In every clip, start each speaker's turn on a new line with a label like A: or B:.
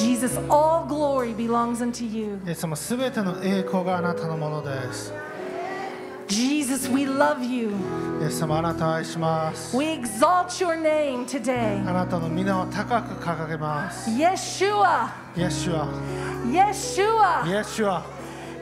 A: Jesus, all glory belongs unto you.
B: イエス様すべての栄光があなたのものです。
A: Jesus, we love you.
B: イエス様あなたを愛します。
A: We exalt your name today.
B: あなたの皆を高く掲げます。
A: Yeshua,
B: イエスは、
A: Yeshua,
B: イエスは、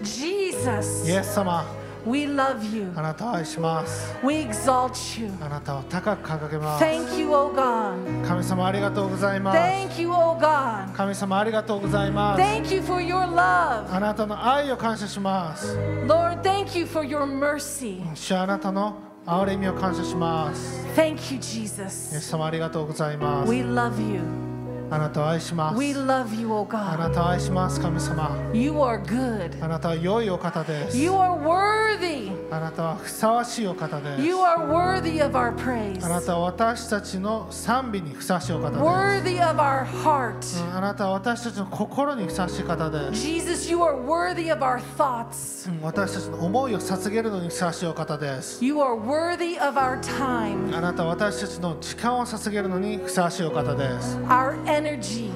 A: Jesus,
B: イエス様、
A: we love you.
B: あなたを愛します。
A: We exalt you.
B: あなたを高く掲げます。
A: Thank you, O God.
B: 神様ありがとうございます。
A: Thank you, O God.
B: 神様ありがとうございます。
A: Thank you for your love.
B: あなたの愛を感謝します。
A: Lord, thank you for your mercy.
B: 主あなたの憐れみを感謝します。
A: Thank you,
B: イエ
A: Jesus.
B: ス様ありがとうございます。
A: We love you.
B: あなたを愛します
A: We。love you, O
B: あ
A: God.
B: なたを愛します、神様。
A: You are good.
B: あなたは良いお方です。
A: You are worthy.
B: あなたはふさわしいお方です。
A: You are worthy of our praise.
B: あなたは私たちの賛美にふさわしいお方です。
A: Worthy of our heart.
B: うんあなたは私たちの心にふさわしい方です。
A: Jesus, you are worthy of our thoughts.
B: うん私たちの思いを捧げるのにふさわしいお方です。
A: You are worthy of our time,
B: あなたは私たちの時間を捧げるのにふさわしいお方です。
A: our energy.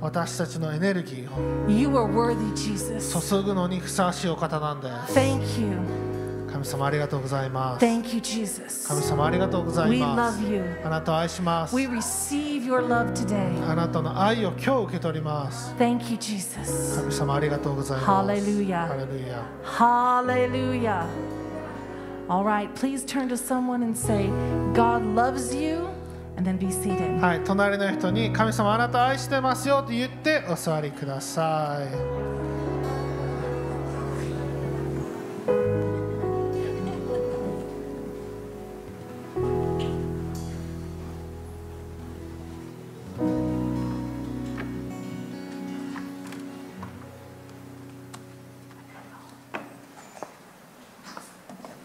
B: 私たちのエネルギーを
A: You are worthy, Jesus.
B: 注ぐのにふさわしいお方なんです。
A: Thank you.
B: 神様ありがとうございます。
A: Thank you, Jesus.
B: 神様ありがとうござい
A: We
B: ま
A: love
B: す。
A: you.
B: あなたを愛します。
A: We receive your love today.
B: あなたの愛を今日受け取ります。
A: Thank you, Jesus.
B: 神様ありがとうございます。
A: Hallelujah.
B: ハレルヤ。
A: Hallelujah. All right, please turn to someone and say, God loves you,
B: はい、隣の人に神様あなたを愛してますよと言ってお座りください。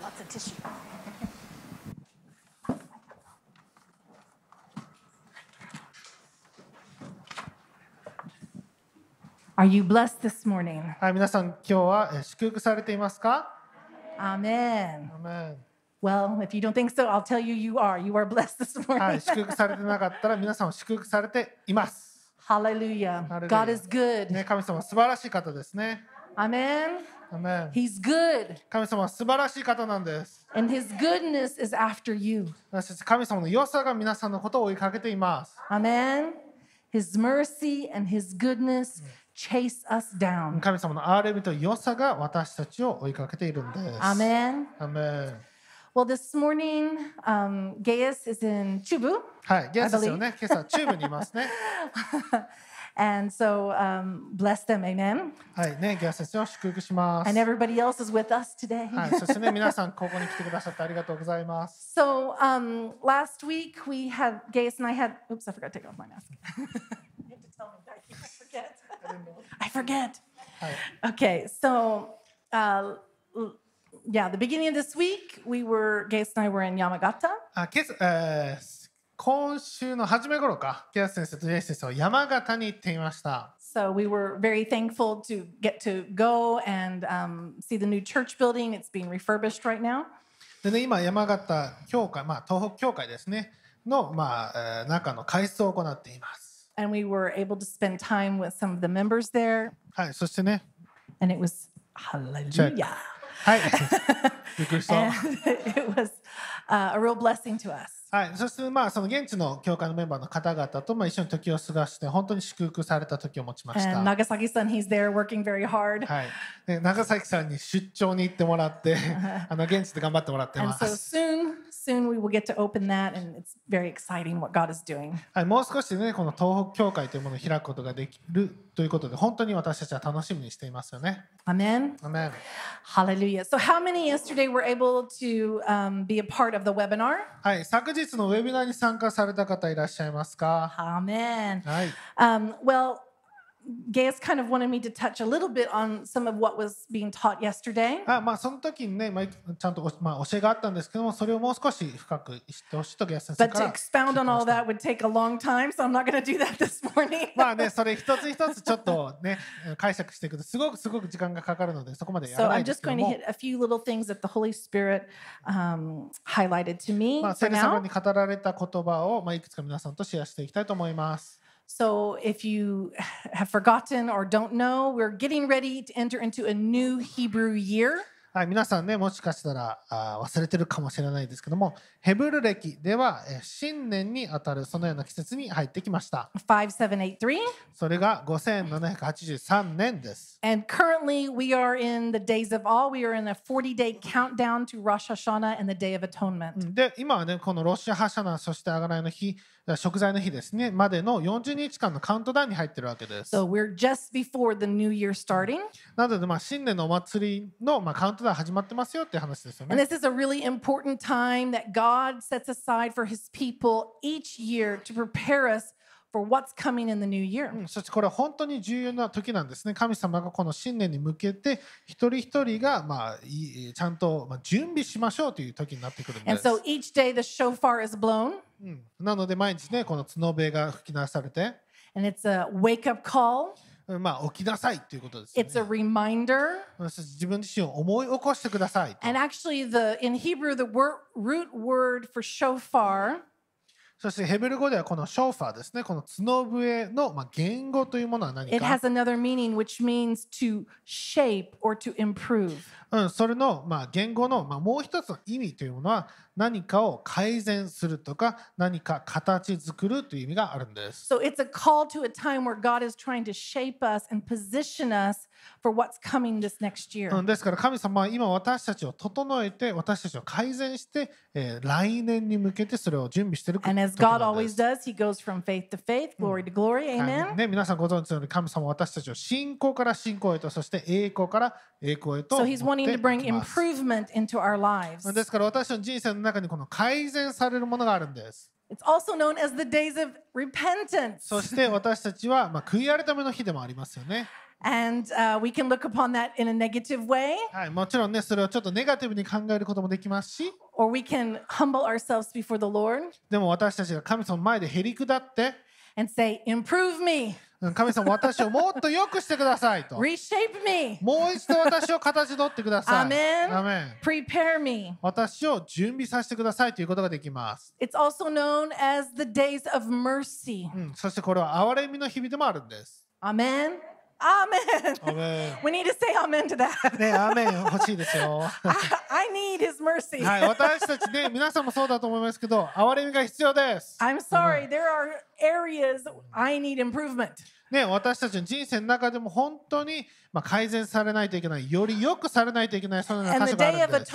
A: Lots of tissue. Are you blessed this morning?
B: はい、皆さん今日はえー祝福されていますか
A: Amen.
B: アメン
A: Well, if you don't think so, I'll tell you you are. You are blessed this
B: は
A: morning.
B: い、祝福されてなかったら皆さんは祝福されています。
A: Hallelujah.
B: Hallelujah.
A: God is good.
B: ね、神様は素晴らしい方ですね。
A: Amen.
B: アメン
A: He's good.
B: 神様は素晴らしい方なんです。
A: And his goodness is after you.
B: 私たち神様の良さが皆さんのことを追いかけています。
A: Amen. His mercy and his goodness chase us down.
B: 神様の憐れみと良さが私たちを追いかけているんです。
A: Amen.
B: アメン
A: Well, this morning, um, Gaius is in Chubu.
B: はい、ゲスですよね。今朝、チューブにいますね。
A: And so um, bless them. Amen.
B: はい、ね、ゲス先生を祝福します。
A: And everybody else is with us today.
B: はい、そしてね、皆さん、ここに来てくださってありがとうございます。
A: So um, last week we had Gaius and I had. Oops, I forgot to take off my mask. you have to tell me, Becky. I forget. Okay, so uh, yeah, the beginning of this week we were Gaius and I were in Yamagata.
B: あ今朝、えー今週の初め頃か、ゲス先生とジェイ先生は山形に行っていました。
A: So we were very thankful to get to go and um, see the new church building. It's being refurbished right now.
B: でね、今、山形教会、まあ、東北教会ですね、の、まあえー中の改装を行っています。
A: And we were able to spend time with some of the members there.
B: はい、そしてね、
A: And it was hallelujah.
B: はい、びっくりした。
A: And it was uh, a real blessing to us.
B: はい、そしてまあその現地の教会のメンバーの方々とまあ一緒に時を過ごして本当に祝福された時を持ちました。
A: And Nagasaki-san, he's there working very hard.
B: はい、で長崎さんに出張に行ってもらって、あの現地で頑張ってもらって
A: And
B: ま
A: so
B: す。
A: soon, soon we will get to open that, and it's very exciting what God is doing.
B: はい、もう少しでねこの東北教会というものを開くことができるということで本当に私たちは楽しみにしていますよね。
A: Amen.
B: アメン
A: Hallelujah. So, how many yesterday were able to um, be a part of the webinar?
B: はい、昨日のウェビナーに参加された方いらっしゃいますか
A: Amen.
B: はい、
A: Um, well, Gaius kind of wanted me to touch a little bit on some of what was being taught yesterday.
B: あまあその時にね、まあ、ちゃんとお、まあ、教えがあったんですけどもそれをもう少し深く知ってほしいとゲス先生
A: But
B: か
A: to
B: ら
A: expound on all that would take a long time, so I'm not going to do that this morning.
B: まあね、それ一つ一つちょっとね、解釈していくと、すごくすごく時間がかかるので、そこまでや
A: So
B: らない
A: I'm
B: です
A: just
B: けど
A: going to
B: も
A: hit、a few little things that the Holy Spirit um, highlighted to me
B: まあ、聖霊様.に語られた言葉を、まあ、いくつか皆さんとシェアしていきたいと思います。
A: So if you have forgotten or don't know, we're getting ready to enter into a new Hebrew year.
B: はい、皆さんね、もしかしたらあー忘れてるかもしれないですけども、ヘブル歴ではえー新年にあたるそのような季節に入ってきました。
A: 5783.
B: それが5783年です。
A: And currently we are in the days of all. We are in a 40 day countdown to Rosh Hashanah and the Day of Atonement.
B: で、今はね、このロシアハシャナ、そしてあがらいの日、食材の日ですね、までの40日間のカウントダウンに入ってるわけです。
A: So we're just before the new year starting.
B: なので、まあ、新年のお祭りの、まあ、カウントダウン始まってますよって話ですよ
A: And
B: ね。
A: this is a really important time that God sets aside for his people each year to prepare us for what's coming in the new year.
B: うんそしてこれは本当に重要な時なんですね。神様がこの新年に向けて一人一人がまあちゃんとまあ準備しましょうという時になってくるんで
A: And
B: す。
A: so each day the shofar is blown,
B: うんなので毎日ねこの角笛が吹き出されて、
A: and it's a wake up call.
B: うんまあ起きなさいということですよ
A: It's a
B: ね。
A: reminder.
B: 自分自身を思い起こしてくださいと。
A: And actually, the in Hebrew, the wor- root word for shofar
B: そしてヘブル語ではこのショーファーですね。この角笛のまあ言語というものは何
A: it
B: か
A: has。another meaning, which means to shape or to improve.
B: うん、それの、まあ、言語の、まあ、もう一つの意味というものは何かを改善するとか何か形作るという意味があるんです。
A: So it's a call to a time where God is trying to shape us and、
B: うん、ですから神様今私たちを整えて私たちを改善して、えー、来年に向けてそれを準備しているんです。う
A: ん。
B: ね、皆さんご存知のように神様は私たちを信仰から信仰へとそして栄光から栄光へと
A: So
B: 持
A: He's wanting to bring improvement into our lives.
B: ですから私の人生の中にこの改善されるものがあるんです。
A: It's also known as the days of repentance.
B: そして私たちは、まあ、悔い改めの日でもありますよね。
A: And uh, we can look upon that in a negative way,
B: はい、もちろんね、それをちょっとネガティブに考えることもできますし、
A: or we can humble ourselves before the Lord
B: でも私たちが神様の前でへりくだって、
A: and say, Improve me,
B: うん神様私をもっと良くしてくださいと。
A: reshape me,
B: もう一度私を形取ってください。
A: アメン
B: アメン
A: prepare me.
B: 私を準備させてくださいということができます。
A: It's also known as the days of mercy.
B: うん、そしてこれは憐れみの日々でもあるんです。
A: Amen. Amen.
B: アメ
A: We need to say amen to that.
B: ン。ね、アメン欲しいですよ。
A: I need his mercy.
B: はい、私たちね、皆さんもそうだと思いますけど、憐れみが必要です。
A: I'm sorry, there are areas I need improvement.
B: ね、私たちの人生の中でも本当に、まあ、改善されないといけない、より良くされないといけない、そのような箇所があるんです。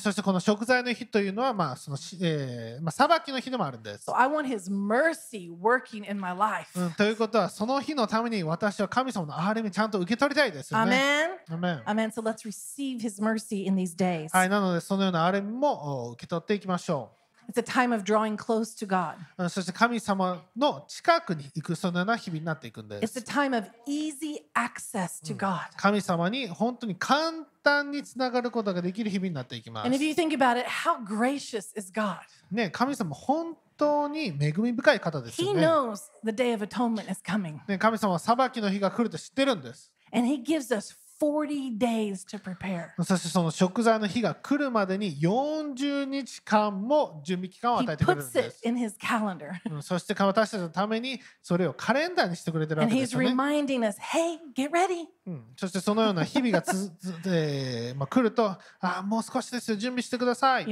B: そしてこの食材の日というのは、まあそのしえーまあ、裁きの日でもあるんです
A: So。I want his mercy working in my life.
B: うん、ということは、その日のために私は神様の憐れみちゃんと受け取りたいですよね。
A: Amen?
B: アメン
A: Amen. So let's receive his mercy in these days.
B: はい、なのでそのような憐れみもお受け取っていきましょ
A: It's a time of drawing close to God.
B: そして神様の近くに行くそのような日々になっていくんで
A: It's
B: す
A: a。time of easy access to God.
B: 神様に本当に簡単につながることができる日々になっていきます
A: And。if you think about it, how gracious is God?
B: ね、神様本当に恵み深い方です
A: He
B: よね。
A: knows the day of atonement is coming.
B: ね、神様は裁きの日が来ると知ってるんです。
A: And he gives us 40 days to prepare.
B: そしてその食材の日が来るまでに40日間も準備期間を与えてくれるんです。
A: in his calendar.
B: うんそして私たちのためにそれをカレンダーにしてくれてるわ
A: And
B: けで
A: he's
B: すよね。
A: reminding us, hey, get ready.
B: そしてそのような日々がつで、まあ、来ると、ああもう少しですよ、準備してください。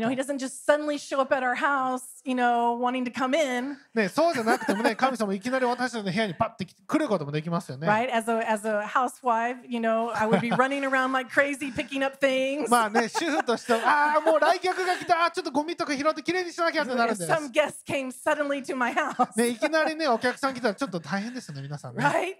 B: そうじゃなくてもね、神様いきなり私たちの部屋にパッて来ることもできますよね。まあね、主婦としてああ、もう来客が来た、ああちょっとゴミとか拾ってきれいにしなきゃってなるんです。ね、いきなりね、お客さん来たらちょっと大変ですよね、皆さんね。
A: い、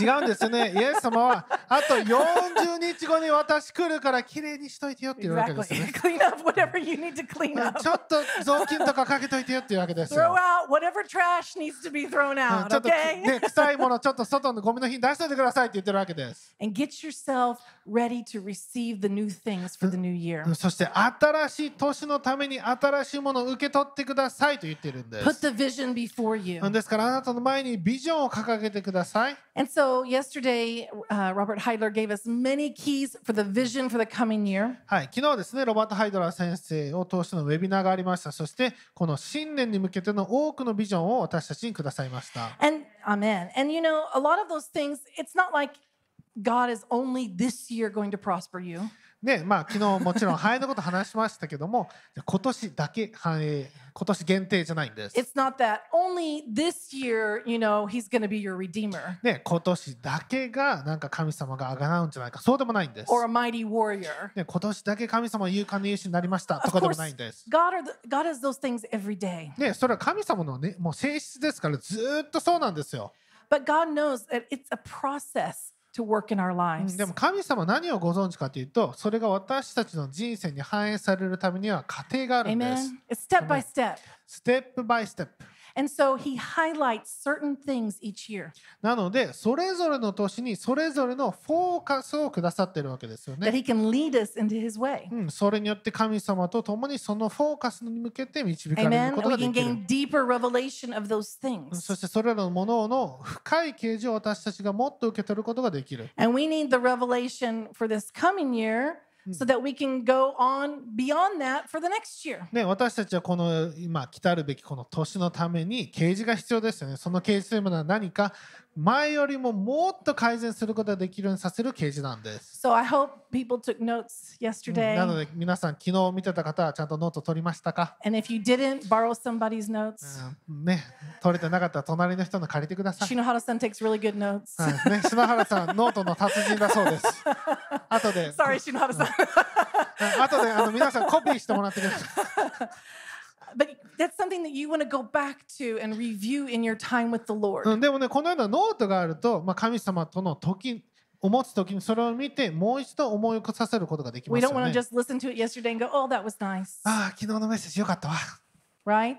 B: 違うんですよね。イエス様は、あと40日後に私来るからきれいにしといてよっていうわけです
A: Exactly.
B: ね。
A: clean up whatever you need to clean up.
B: ちょっと雑巾とかかけといてよっていうわけですよ。
A: Throw out whatever trash needs to be thrown
B: うん
A: out,
B: ちょっと、
A: okay?
B: ね、臭いものちょっと外のゴミの日に出しといてくださいって言ってるわけです。
A: And get yourself ready to receive the new things for the new year.
B: うんそして新しい年のために新しいものを受け取ってくださいと言っているんで
A: Put
B: す。
A: the vision before you.
B: うんですからあなたの前にビジョンを掲げてください。
A: And so yesterday, uh, Robert Heidler gave us many keys for the vision for the coming year.
B: はい、昨日ですね、ロバート・ハイドラー先生を通してのウェビナーがありました。そして、この新年に向けての多くのビジョンを私たちにくださいました。
A: And amen. And you know, a lot of those things, it's not like God is only this year going to prosper you.
B: で、まあ、昨日もちろん繁栄のこと話しましたけども、今年だけ繁栄、今年限定じゃないんです。
A: It's not that only this year, you know, He's going to be your redeemer
B: ね、今年だけがなんか神様があがなうんじゃないか、そうでもないんです。
A: or a mighty warrior.
B: ね、今年だけ神様は勇敢な勇士になりましたとかでもないんです。
A: God, are the, God has those things every day.
B: ね、それは神様のね、もう性質ですからずーっとそうなんですよ。
A: But God knows that it's a process to work in our
B: うん
A: lives.
B: でも神様は何をご存知かというと、それが私たちの人生に反映されるためには過程があるんです。
A: Amen. It's step by step.
B: ステップバイステップ。
A: So、
B: なので、それぞれの年にそれぞれのフォーカスをくださってるわけですよね。それによって神様と共にそのフォーカスに向けて導
A: く
B: ことができる。そしてそれらのものの深い啓示を私たちがもっと受け取ることができる。
A: So that we can go on beyond that for the next year.
B: ね、私たちはこの今来たるべきこの年のために啓示が必要ですよね。その啓示というものは何か前よりももっと改善することができるようにさせる啓示なんです。
A: So I hope people took notes
B: うん
A: yesterday.
B: なので皆さん昨日見てた方はちゃんとノート取りましたか、
A: And if you didn't, borrow somebody's notes.
B: うんね、取れてなかったら隣の人の借りてください。
A: Shinohara-san takes really good notes.
B: はいね、篠原さんノートの達人だそうです。後で、
A: Sorry, Shinohara-san.
B: うん後であの皆さんコピーしてもらってください。
A: but that's something that you want to go back to and review in your time with the Lord.
B: うん、でもねこのようなノートがあると、まあ、神様との時を持つ時にそれを見てもう一度思い起こさせることができま
A: We
B: す
A: don't
B: よ
A: want
B: ね
A: to。just listen to it yesterday and go, oh, that was nice.
B: ああ昨日のメッセージよかったわ。
A: right?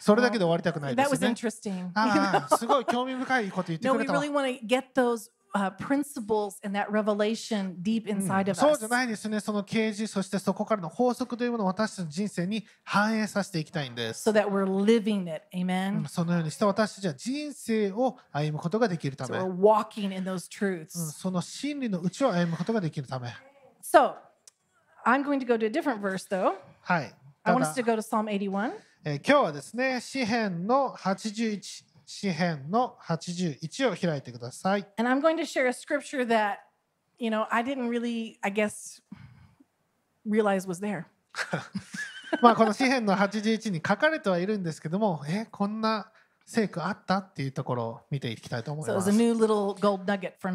B: それだけで終わりたくないで
A: That
B: す
A: was
B: ね。
A: interesting.
B: ああすごい興味深いこと言って
A: no,
B: く
A: we
B: れたわ
A: really。want to get those uh, principles and that revelation deep inside of
B: そうじ
A: us.
B: ゃないですね。その啓示そしてそこからの法則というものを私たちの人生に反映させていきたいんです。
A: So that we're living it.
B: う
A: Amen.
B: んそのようにして私たちは人生を歩むことができるた
A: So
B: め、
A: we're
B: うん
A: walking in those truths.
B: その真理のうちを歩むことができるため。
A: So I'm going to go to a different verse though.
B: はい。
A: I
B: た
A: want
B: だ
A: us to go to Psalm 81.
B: えー今日はですね、詩編の81、詩篇の81を開いてください。まあこの詩篇の81に書かれてはいるんですけども、え、こんな聖句あったっていうところ見ていきたいと思います。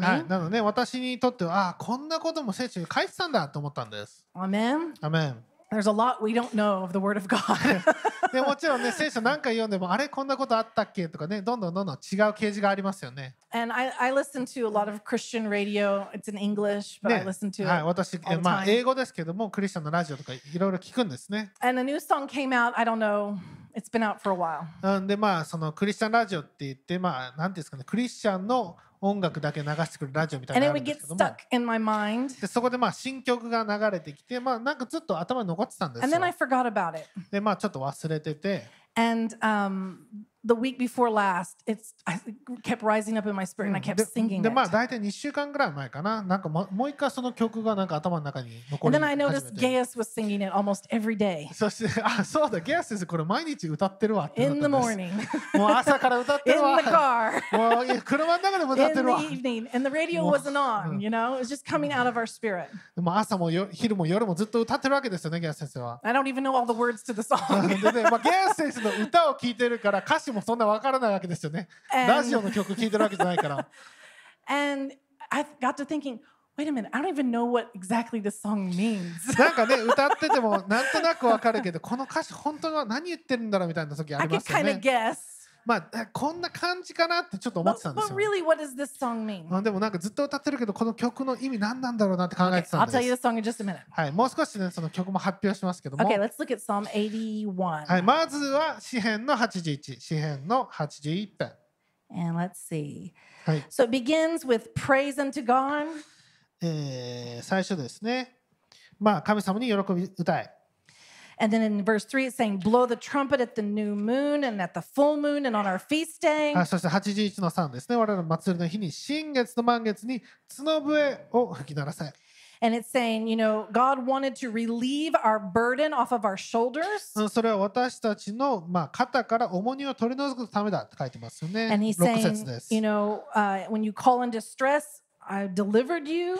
B: はい、なの、ね、私にとっては、あ、こんなことも聖書に書いてたんだと思ったんです。
A: アメン。
B: アメン。
A: There's a lot we don't know of the Word of God.
B: でもちろんね聖書何回読んでもあれこんなことあったっけとかねどんどんどんどん違う掲示がありますよね。
A: and I, I listen to a lot of Christian radio. It's in English, but I
B: ね
A: listen to it.
B: はい、私、まあ.英語ですけどもクリスチャンのラジオとかいろいろ聞くんですね。
A: And a new song came out. I don't know. It's been out for a while.
B: でまあそのクリスチャンラジオって言ってまあなんですかねクリスチャンの音楽だけ流してくるラジオみたいなのがあるんですけども.でそこでまあ新曲が流れてきてまあなんかずっと頭に残ってたんですよ.でまあちょっと忘れてて
A: And um, the week before last, it's I kept rising up in my spirit, and I kept
B: で
A: singing
B: で
A: it.
B: まあ大体2週間ぐらい前かななんかももう一回その曲がなんか頭の中に残
A: And
B: り
A: then I
B: 始め
A: noticed
B: て
A: Gaius was singing it almost every day
B: そしてあそうだゲアス先生これ毎日歌ってるわってなっ
A: in
B: た
A: the
B: んです
A: morning,
B: もう朝から歌ってる
A: in
B: わ
A: the car,
B: もういや車の中でも歌って
A: in
B: るわ
A: the evening, and the radio
B: Well,
A: wasn't on. You know, it was just coming out of our spirit.
B: でも朝もよ昼も夜もずっと歌ってるわけですよねゲアス先生は
A: I don't even know all the words to the song.
B: でね、まあ、ゲアス先生の歌を聴いてるから歌詞 もそんなわからないわけですよね。ラジオの曲聴いてるわけじゃないから。
A: And I got to thinking, wait a minute, I don't even know what exactly this song means.
B: なんかね歌っててもなんとなくわかるけどこの歌詞本当は何言ってるんだろうみたいな時あ
A: I
B: りますよ
A: kind of
B: ね。
A: guess.
B: まあ、こんな感じかなってちょっと思ってたんですよ。でもなんかずっと歌ってるけど、この曲の意味何なんだろうなって考えてたんです。もう少し、ね、その曲も発表しますけども。
A: Okay, let's look at Psalm 81.、
B: まずは詩篇の81。詩篇の81編。
A: And、
B: え、最初ですね。まあ、神様に喜び歌え。
A: And then in verse 3, it's saying, Blow the trumpet at the new moon and at the full moon and on our feast day.
B: はい、そして81の3ですね。我々の祭りの日に新月と満月に角笛を吹き鳴らせ。
A: And it's saying, you know, God wanted to relieve our burden off of our shoulders.
B: うんそれは私たちの、まあ、肩から重荷を取り除くためだって書いてますよね。
A: And he's
B: 6節
A: saying,
B: です。
A: you know, uh, when you call in distress, I delivered you.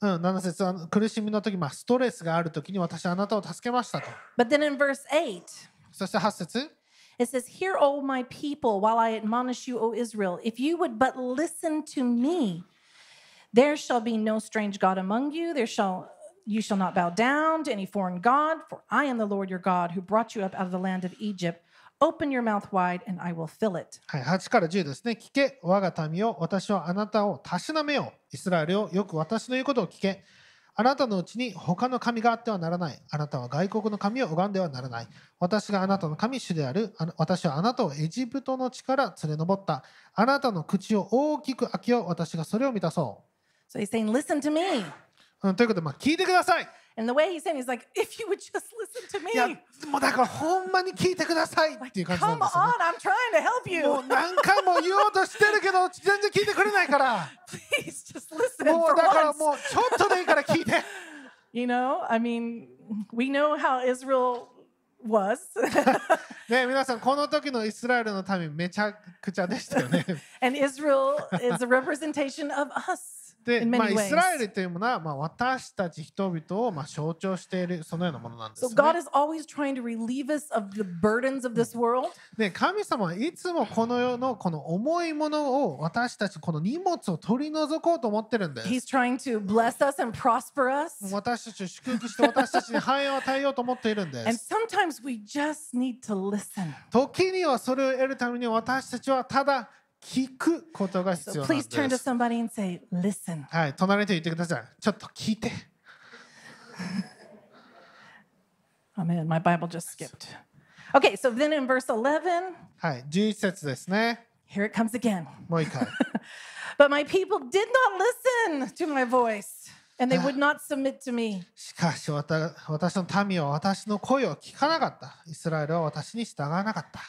B: うん、7節は苦しみの時、まあ、ストレスがある時に私はあなたを助けましたと。
A: But then in verse 8,
B: そして8節
A: it says, Hear, O my people, while I admonish you, O Israel, if you would but listen to me, there shall be no strange God among you. There shall you shall not bow down to any foreign God, for I am the Lord your God who brought you up out of the land of Egypt. Open your mouth wide, and I will fill it.
B: はい、8から10ですね。聞け、我が民よ、私はあなたをたしなめよう。イスラエルよ、よく私の言うことを聞け。あなたのうちに他の神があってはならない。あなたは外国の神を拝んではならない。私があなたの神主である。あの私はあなたをエジプトの地から連れ上った。あなたの口を大きく開けよう。私がそれを満たそ
A: So he's saying, Listen to me.
B: う。うん、ということで、まあ、聞いてください。
A: And the way he's saying, he's like, If you would just listen to
B: いや
A: me,
B: もうだからほんまに聞いてくださいっていう感じなん
A: come
B: ですよ、ね
A: on,。I'm trying to help
B: もう
A: you.
B: 何回も言おうとしてるけど全然聞いてくれないから。
A: Please just listen
B: も
A: for
B: うだから
A: once.
B: もうちょっとでいいから聞いて。
A: You know, I mean, we know how Israel was.
B: ね皆さんこの時のイスラエルの民めちゃくちゃでしたよね。
A: and Israel is a representation of us
B: で、まあ、イスラエ.ルというものは、まあ、私たち人々をまあ象徴しているそのようなものなんです
A: So
B: ね。
A: is always trying to relieve us of the burdens of this world.
B: で神様はいつもこの世のこの重いものを私たちこの荷物を取り除こうと思ってるんです。
A: He's trying to bless us and prosper us.
B: 私たちを祝福して私たちに繁栄を与えようと思っているんで
A: And
B: す。
A: sometimes we just need to listen.
B: 時にはそれを得るために私たちはただ聞くことが必
A: So
B: 要なん
A: please turn
B: で
A: to
B: す。
A: somebody and say, listen.
B: はい、隣の人に言ってください。ちょっと聞いて。
A: Oh man, my Bible just skipped. Okay, so then in verse 11,
B: はい、11節ですね。
A: here it comes again.
B: もう一回。
A: But my people did not listen to my voice, and they would not submit to me.
B: しかし私の民は私の声を聞かなかった。イスラエルは私に従わなかった。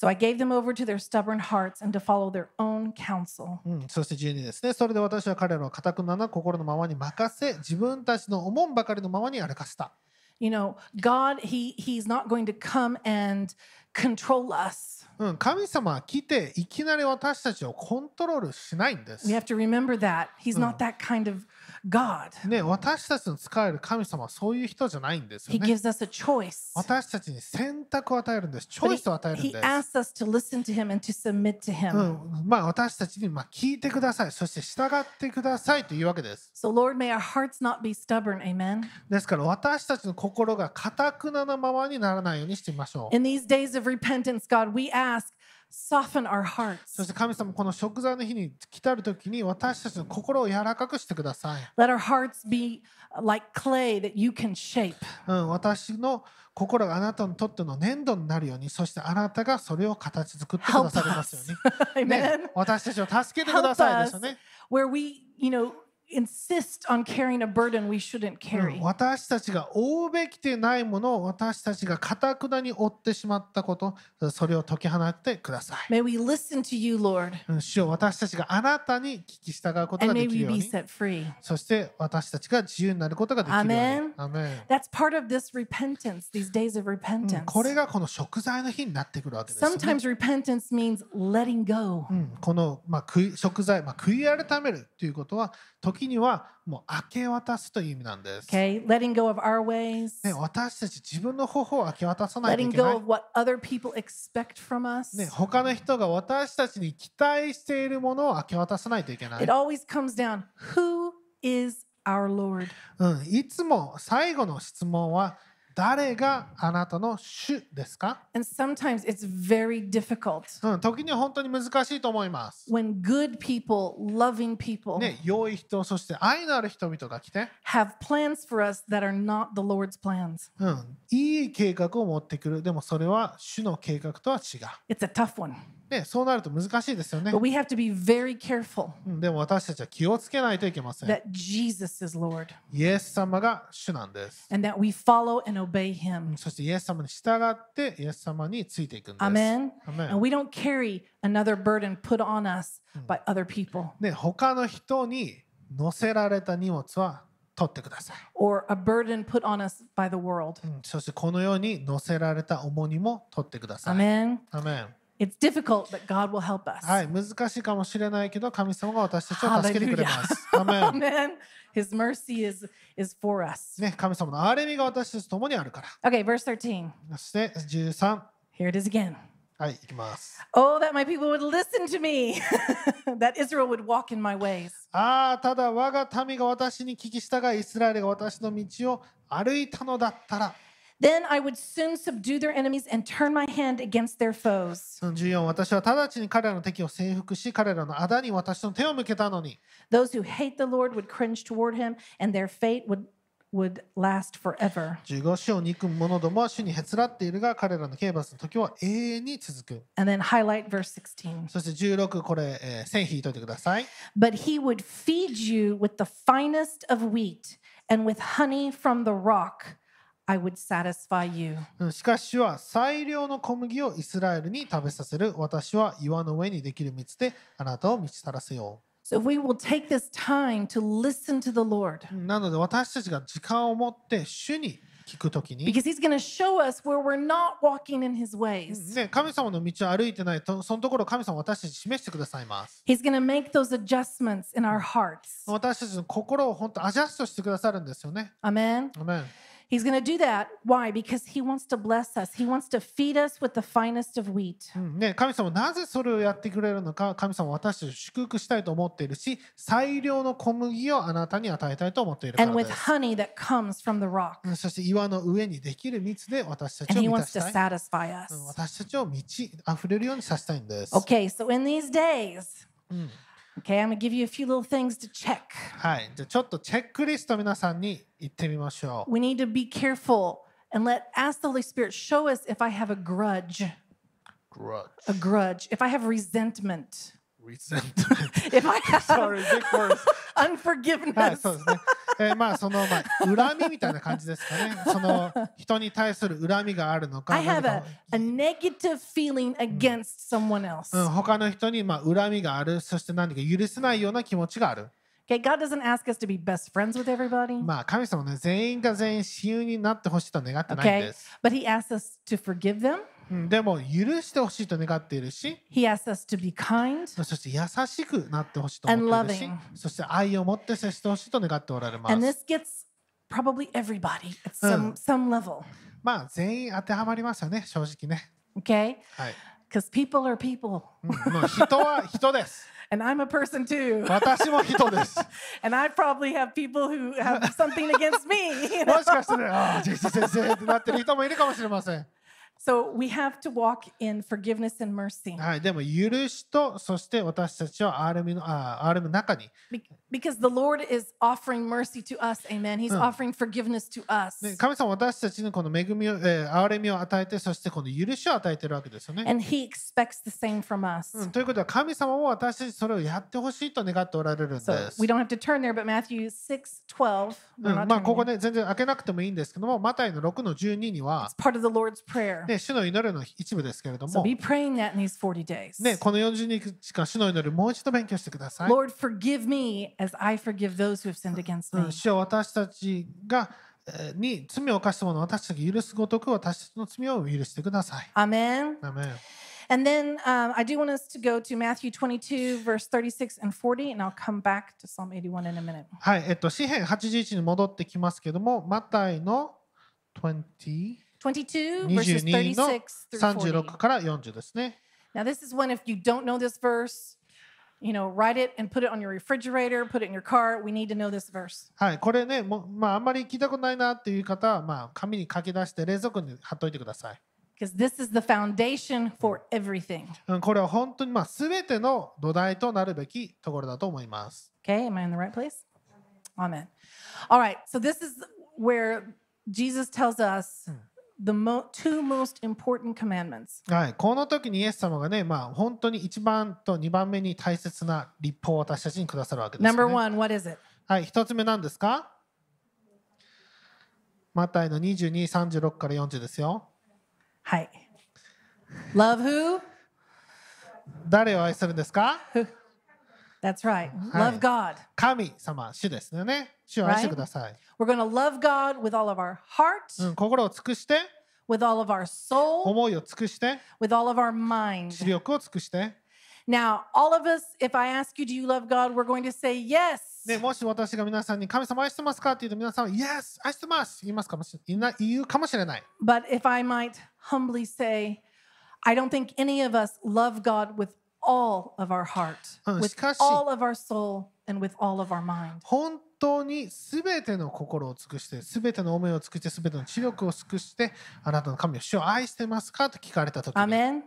A: So I gave them over to their stubborn hearts and to follow their own counsel.
B: うん、そして12ですね。それで私は彼らを固くなな心のままに任せ、自分たちの思うばかりのままに歩かせた。
A: You know, God, He He's not going to come and control us.
B: うん、神様は来ていきなり私たちをコントロールしないんです
A: We。have to remember that He's not that kind of God.
B: ね、私たちの使える神様はそういう人じゃないんですよ
A: He
B: ね。
A: gives us a choice.
B: 私たちに選択を与えるんです。チョイスを与え
A: he,
B: るん
A: he
B: です。
A: asks us to listen to Him and to submit to
B: う
A: Him.
B: ん、まあ私たちにまあ聞いてください。そして従ってくださいというわけです。
A: So, Lord, may our hearts not be stubborn. Amen.
B: ですから私たちの心が堅くななままにならないようにしてみましょう。
A: In these days of repentance, God, we ask, soften our
B: そし.て神様この食材の日に来たる時に私たちの心を柔らかくしてください。
A: Let our hearts be like clay that you can shape.
B: うん、私の心があなたにとっての粘土になるように、そしてあなたがそれを形作ってくださりますよ.うに。ね.私たちを助けてくださいですよね。
A: where we, you know, insist on carrying a burden we shouldn't
B: うん
A: carry.
B: 私たちが負うべきでないものを私たちがかたくなに負ってしまったこと、それを解き放ってください。
A: May we listen to you, Lord,
B: うん主よ私たちがあなたに聞き従うこと
A: and
B: が
A: may
B: でき
A: we
B: るよう
A: be
B: に。
A: set free.
B: そして私たちが自由になることができるように。
A: Amen. That's part of this repentance, these days of
B: うん
A: repentance.
B: これがこの食材の日になってくるわけですよね、
A: Sometimes repentance means letting go.
B: うん、この、まあ、食材、まあ、悔い改めるということは時にはもう明け渡すという意味なんです。ね、私たち自分の方法を明け渡さないといけない。ね、他の人が私たちに期待しているものを明け渡さないといけない。うん、いつも最後の質問は、誰があなたの主ですか、
A: And sometimes it's very difficult
B: うん、時には本当に難しいと思います。
A: when good people, loving people,
B: ね、良い人、そして愛のある人々が来て、
A: have plans for us that are not the Lord's plans.
B: うん、いい計画を持ってくる。でもそれは主の計画とは違う。
A: It's a tough one.
B: ね、そうなると難しいですよね
A: But。we have to be very careful
B: うんでも私たちは気をつけないといけません。
A: that Jesus is Lord
B: イエス様が主なんです。
A: and that we follow and obey him.
B: そしてイエス様に従ってイエス様についていくんです。
A: Amen.
B: アメン
A: And we don't carry another burden put on us by other people
B: ね、他の人に乗せられた荷物は取ってください。
A: or a burden put on us by the world.
B: うんそしてこのように乗せられた重荷も取ってください。
A: Amen.
B: アメン
A: It's difficult, but God will help us.
B: はい、難しいかもしれないけど、神様が私たちを助けてくれます。
A: Amen. His mercy is is for us.
B: ね、神様の憐れみが私たちと共にあるから。
A: Okay, verse 13.
B: そして13。
A: Here it is again.
B: はい、いきます。
A: Oh, that my people would listen to me, that Israel would walk in my ways.
B: ああ、ただ我が民が私に聞き従い、イスラエルが私の道を歩いたのだったら。
A: Then I would soon subdue their enemies and turn my hand against their foes.
B: 14私は直ちに彼らの敵を征服し彼らの仇に私の手を向けたのに
A: Those who hate the Lord would cringe toward him, and their fate would would last forever.
B: 15死を憎む者どもは主にへつらっているが彼らの刑罰の時は永遠に続く
A: And then highlight verse 16.
B: そして16これ、えー線引いといてください
A: But he would feed you with the finest of wheat, and with honey from the rock, I would satisfy you.
B: うんしかし主は最良の小麦をイスラエルに食べさせる私は岩の上にできる蜜であなたを満ちたらせよ
A: So if we will take this time to listen to the Lord,
B: ううんなので私たちが時間を持って主に聞くときに、
A: because he's going to show us where we're not walking in his ways.
B: ね、神様の道を歩いてないとそのところを神様は私たちに示してくださいます
A: He's going to make those adjustments in our hearts.
B: 私たちの心を本当アジャストしてくださるんですよね
A: Amen.
B: アメン
A: He's going to do that. Why? Because he wants to bless us. He wants to feed us with the finest of wheat.
B: うんね、神様なぜそれをやってくれるのか神様は私たちを祝福したいと思っているし最良の小麦をあなたに与えたいと思っているか
A: And
B: ら
A: with
B: です
A: honey that comes from the rock.
B: うんそして岩の上にできる蜜で私たち
A: And
B: を
A: he
B: 満た
A: wants
B: し
A: to
B: たい、
A: satisfy
B: うん
A: us.
B: 私たちを満ち溢れるようにさせたいんです、
A: Okay, so in these days,
B: うん
A: okay, I'm going to give you a few little things to check.
B: はい、じゃあちょっとチェックリスト皆さんに言ってみましょう
A: We need to be careful and let ask the Holy Spirit show us if I have a grudge, a grudge, if I have resentment,
B: Resentment
A: if I have
B: Sorry, big words はい、
A: unforgiveness.
B: そうですね。 えーまあそのまあ恨みみたいな感じですかね。その人に対する恨みがあるのか。
A: I have
B: 何
A: a,
B: か
A: a negative feeling against someone else.
B: うん、他の人にまあ恨みがある、そして何か許せないような気持ちがある。
A: Okay, God doesn't ask us to be best friends with everybody.
B: まあ神様ね、全員が全員親友になってほしいと願ってないん
A: Okay,
B: です。
A: but He asks us to forgive them.
B: うん、でも許してほしいと願っているし、
A: He asks us to be kind.
B: そして優しくなってほしいと思っているし
A: And
B: そして愛を持って接してほしいと願っておられま
A: And
B: す。
A: this gets probably everybody at some, some level.
B: まあ全員当てはまりますよね、正直ね。
A: Okay?
B: はい。
A: Because people are people.
B: 人は人です。
A: And I'm a person too.
B: 私も人です。
A: And I probably have people who have something against me. you know?
B: もしかしてね、ああ、ジェイジ先生ってなってる人もいるかもしれません。
A: So we have to walk in forgiveness and mercy
B: はい、でも許しと、そして私たちは RM のあ RM の中に、
A: Be- Because the Lord is offering mercy to us. Amen. He's offering forgiveness to us.
B: ね、神様は私たちにこの恵みを、えー、憐れみを与えて、そしてこの許しを与えてるわけですよね。
A: And He expects the same from us.
B: うん、ということは神様も私たちそれをやってほしいと願っておられるんです。
A: So we don't have to turn there, but Matthew 6 12.
B: うんまあここ.ね全然開けなくてもいいんですけどもマタイの6の12には
A: It's、part of the Lord's prayer.
B: ね、主の祈りの一部ですけれど
A: So
B: も、
A: be praying that in these 40 days.
B: ね、この40日間主の祈りもう一度勉強してください。
A: Lord, forgive me as I forgive those who have sinned against
B: う
A: me.
B: ん、主は私たちが、えーに罪を犯したものを私たちが許すごとく私たちの罪を許してください。
A: Amen.
B: アメン
A: And then um, I do want us to go to Matthew 22, verse 36 and 40, and I'll come back to Psalm 81 in a minute.
B: はい、えっと、詩編81に戻ってきますけども、マタイの20
A: 22, verses
B: 22の
A: 36 through 40.
B: 36から40ですね。
A: Now, this is when if you don't know this verse, you know, write it and put it on your refrigerator, put it in your car. We need to know this verse.
B: はい、これね、もまあ、あんまり聞いたことないなっていう方は、まあ、紙に書き出して冷蔵庫に貼っといてください。
A: Because this is the foundation for everything.
B: うん、これは本当に、まあ、全ての土台となるべきところだと思います。
A: Okay, am I in the right place? Amen. All right, so this is where Jesus tells us The mo- two most important commandments.
B: はい、この時にイエス様がね、まあ、本当に1番と2番目に大切な立法を私たちにくださるわけです
A: Number
B: よ、ね。
A: one, what is it?
B: はい、1つ目なんですか？マタイの22、36から40ですよ。
A: Hi. Love who?
B: 誰を愛するんですか？
A: That's right.
B: Hi.
A: Love God.
B: 神様、主ですよね。主を愛して
A: Right.
B: ください。
A: We're going to love God with all of our heart,
B: うん、心を尽くして、
A: with all of our soul,
B: 思いを尽くして、
A: with all of our mind.
B: 視力を尽くして、
A: Now, all of us, if I ask you, do you love God? We're going to say yes.
B: ね、もし私が皆さんに神様愛してますかって言うと皆さんは Yes! 愛してます言いますかもし言いな言うかもしれない。
A: But if I might humbly say, I don't think any of us love God with all of our heart,
B: うん
A: with
B: しかし
A: all of our soul, and with all of our mind.
B: 本当に全ての心を尽くして、全ての思いを尽くして、全ての知力を尽くして、あなたの神を主を愛してますかと聞かれたときに、
A: Amen.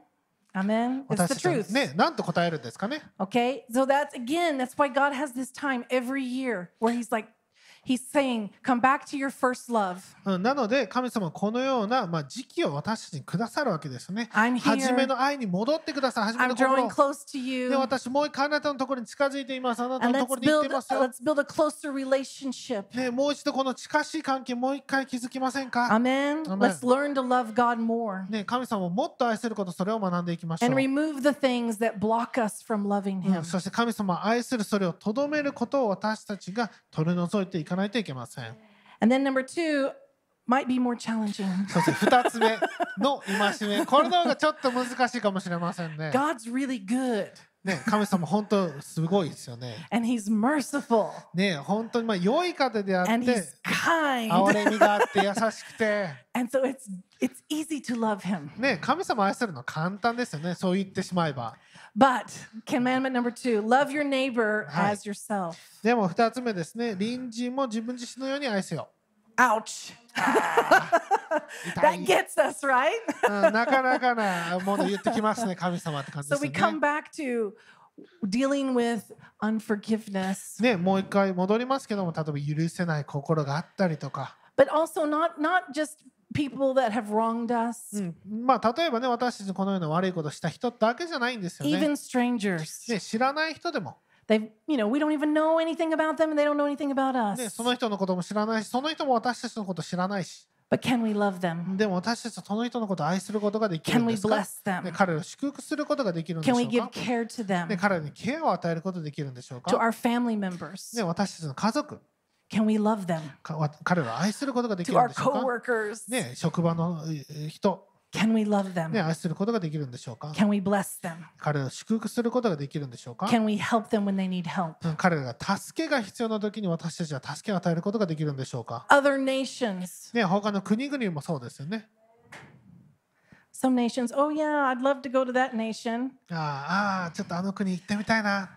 A: Amen. It's
B: 私
A: the
B: たちは
A: truth.
B: ね、何と答えるんですかね
A: Okay. So that's again, that's why God has this time every year where He's like,
B: なので神様このような、まあ、時期を私たちにくださるわけですね。初めの愛に戻ってください。初めの心で私もう一回あなたのところに近づいています。あなたのところに行っていますよ。
A: Build, uh, build a
B: ね、もう一度この近しい関係もう一回築きませんか
A: ？Amen.
B: Amen. ね神様をもっと愛することそれを学んでいきましょう。うん、そして神様を愛するそれをとどめることを私たちが取り除いていく。ないといけません。
A: And then number two might be more challenging.
B: そして二つ目の戒め。これの方がちょっと難しいかもしれませんね。
A: God's really good
B: ね、神様本当すごいですよね。
A: and He's merciful
B: ね、本当にまあ良い方であっ
A: and
B: て
A: He's、kind.
B: 憐れみがあって優しくて、
A: And so it's it's easy to love Him.
B: ね、神様を愛するのは簡単ですよね。そう言ってしまえば。
A: But commandment number two love your neighbor
B: はい
A: as yourself.
B: でも二つ目ですね。隣人も自分自身のように愛せよ。
A: Ouch.
B: 痛
A: That
B: い。
A: gets us, right?
B: うんなかなかなもの言ってきますね、神様って感じで
A: so
B: す
A: we
B: よ
A: come
B: ね。
A: back to dealing with unforgiveness,
B: ね、もう一回戻りますけども、例えば許せない心があったりとか、
A: but also not not just people that have wronged us,
B: うん、まあ例えばね、私たちこのような悪いことをした人だけじゃないんですよ
A: even
B: ね。
A: strangers.
B: ね知らない人でも、その人のことも知らないし、その人も私たちのこと知らないし。でも私たちはその人のことを愛することができるんですか？
A: で
B: 彼を祝福することができるでしょうか？で彼にケアを与えることができるんでしょうか？で私たちの家族。
A: Can we love them?
B: 彼ら愛することができるんでしょうか？で職場の人。
A: Can we love them?
B: ね、愛することができるんでしょうか
A: Can we bless them?
B: 彼らを祝福することができるんでしょうか
A: Can we help them when they need help?
B: うん彼らが助けが必要な時に私たちは助けを与えることができるんでしょうか
A: Other nations,
B: ね、他の国々もそうですよね。
A: some nations, oh yeah, I'd love to go to that nation.
B: ああああ、ちょっとあの国行ってみたいな。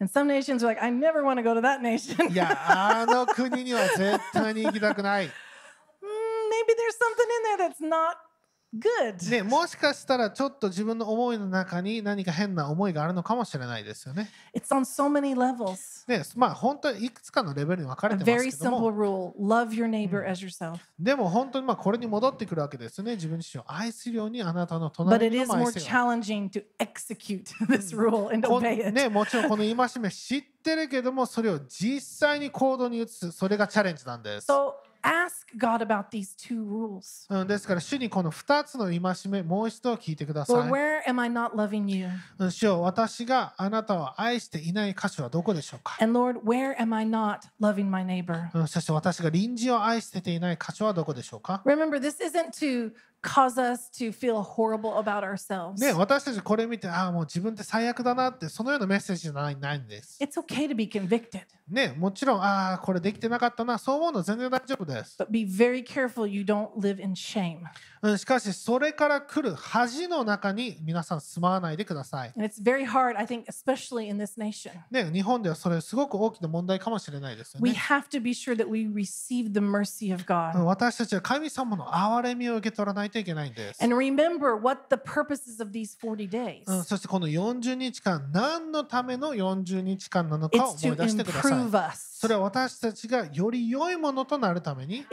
A: And some nations are like, I never want to go to that nation.
B: いや、あの国には絶対に行きたくない。
A: Mm, maybe there's something in there that's not good.
B: ね、もしかしたらちょっと自分の思いの中に何か変な思いがあるのかもしれないですよね。
A: It's on so many levels.
B: ね、まあ本当にいくつかのレベルに分か
A: A
B: れてま
A: very
B: すけど
A: simple
B: も、
A: rule love your neighbor as yourself.
B: でも本当にまあこれに戻ってくるわけですよね。自分自身を愛するようにあなたの
A: But
B: 隣
A: it
B: に
A: is
B: も愛
A: more
B: せよ。
A: challenging to execute this rule and obey it.
B: ね、もちろんこの戒め知ってるけどもそれを実際に行動に移すそれがチャレンジなんです。
A: So ask God about these two rules.
B: うん、ですから主にこの2つの戒めもう一度聞いてくださ
A: Lord,
B: い。
A: where am I not loving you?
B: うん主よ私があなたを愛していない箇所はどこでしょうか、
A: And Lord, where am I not loving my neighbor?
B: うん、そして私が隣人を愛していない箇所はどこでしょうか
A: Remember, this isn't to cause us to feel horrible about ourselves.
B: ね、私たちこれ見てああもう自分って最悪だなってそのようなメッセージじゃないないんです。
A: It's okay to be convicted,
B: ね、もちろんああこれできてなかったなそう思うの全然大丈夫です。
A: but be very careful you don't live in shame.
B: うん、しかしそれから来る恥の中に皆さん住まわないでください。
A: And it's very hard, I think, especially in this nation.
B: ね、日本ではそれすごく大きな問題かもしれないですよ
A: We
B: ね。
A: have to be sure that we receive the mercy of
B: うん
A: God.
B: 私たちは神様の憐れみを受け取らないそしてこの40日間、何のための40日間なのかを思い出してください。それは私たちがより良いものとなるために。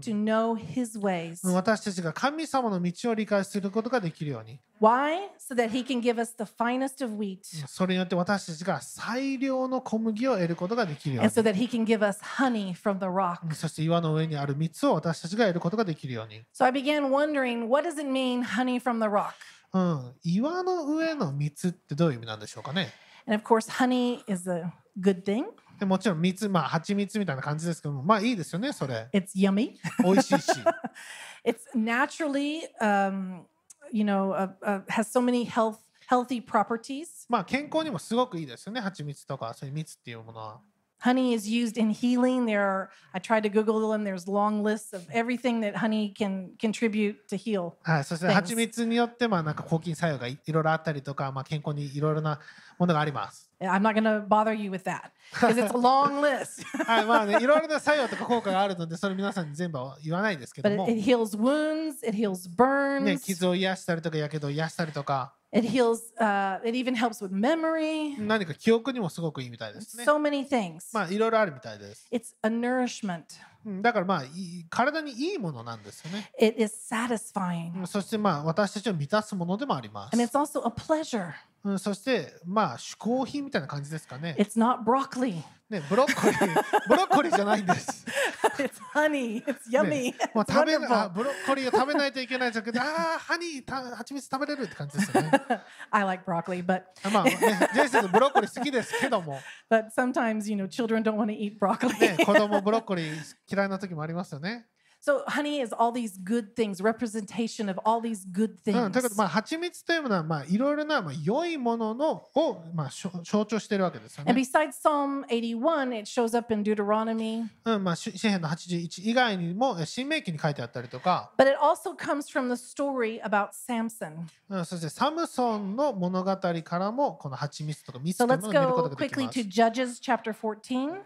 A: To know his ways.
B: 私たちが神様の道を理解することができるように
A: Why? So that he can give us the finest of wheat
B: それによって私たちが最良の小麦を得ることができるよう
A: and
B: に
A: so that he can give us honey from the rock.
B: そして岩の上にある蜜を私たちが得ることができるように、
A: So I began wondering, what does it mean, honey from the rock?
B: うん、岩の上の蜜ってどういう意味なんでしょうかね
A: And of course, honey is a good thing.
B: でもちろん蜜、まあ蜂蜜みたいな感じですけども、まあいいですよね、それ。
A: It's yummy.
B: 美味しいし。
A: it's naturally, um, you know, uh, uh, has so many health healthy properties.
B: まあ健康にもすごくいいですよね、蜂蜜とか、そういう蜜っていうものは。
A: Honey is used in healing. There are, I tried to Google them. There's long lists of everything that honey can contribute to heal.
B: はい、そして
A: Thanks.
B: 蜂蜜によって、まあなんか抗菌作用がいいろいろあったりとか、まあ健康にいろいろなものがあります。
A: I'm not going to bother you with that because it's a long list.
B: はい、まあね、いろいろな作用とか効果があるので、それ皆さんに全部は言わないですけど
A: But
B: も
A: it,、it heals wounds, it heals
B: ね、
A: burns,
B: 傷を癒したりとか、やけどを癒したりとか、
A: it heals, uh, it even helps with memory.
B: 何か記憶にもすごくいいみたいですね。
A: So many things.
B: まあいろいろあるみたいです。
A: It's a nourishment,
B: うんだからまあいい体にいいものなんですよね。
A: it is satisfying,
B: うんそしてまあ私たちを満たすものでもあります
A: and。it's also a pleasure.
B: うんそしてまあ嗜好品みたいな感じですかね。
A: It's not broccoli,
B: ねブロッコリーブロッコリーじゃないんです。
A: it's honey, it's yummy.
B: もう食べなあ.ブロッコリーを食べないといけないじゃなくて、ああハニーた蜂蜜食べれるって感じですよね。
A: I like broccoli, but
B: あ まあねジェイソンブロッコリー好きですけども、
A: but sometimes you know children don't want to eat broccoli.
B: ね子供ブロッコリー嫌いな時もありますよね。
A: So honey is all these good things, representation of all these good things.
B: でまあ蜂蜜というものはまあいろいろなまあ良いもののを象徴しているわけですよ
A: And
B: ね。
A: besides Psalm 81, it shows up in Deuteronomy,
B: うんまあ詩詩篇の81以外にもえ新明記に書いてあったりとか、
A: but it also comes from the story about Samson.
B: うん、そしてサムソンの物語からもこの蜂蜜とか蜜と
A: So let's
B: のを見るこ
A: go
B: とができ
A: quickly
B: ます
A: to。Judges chapter 14.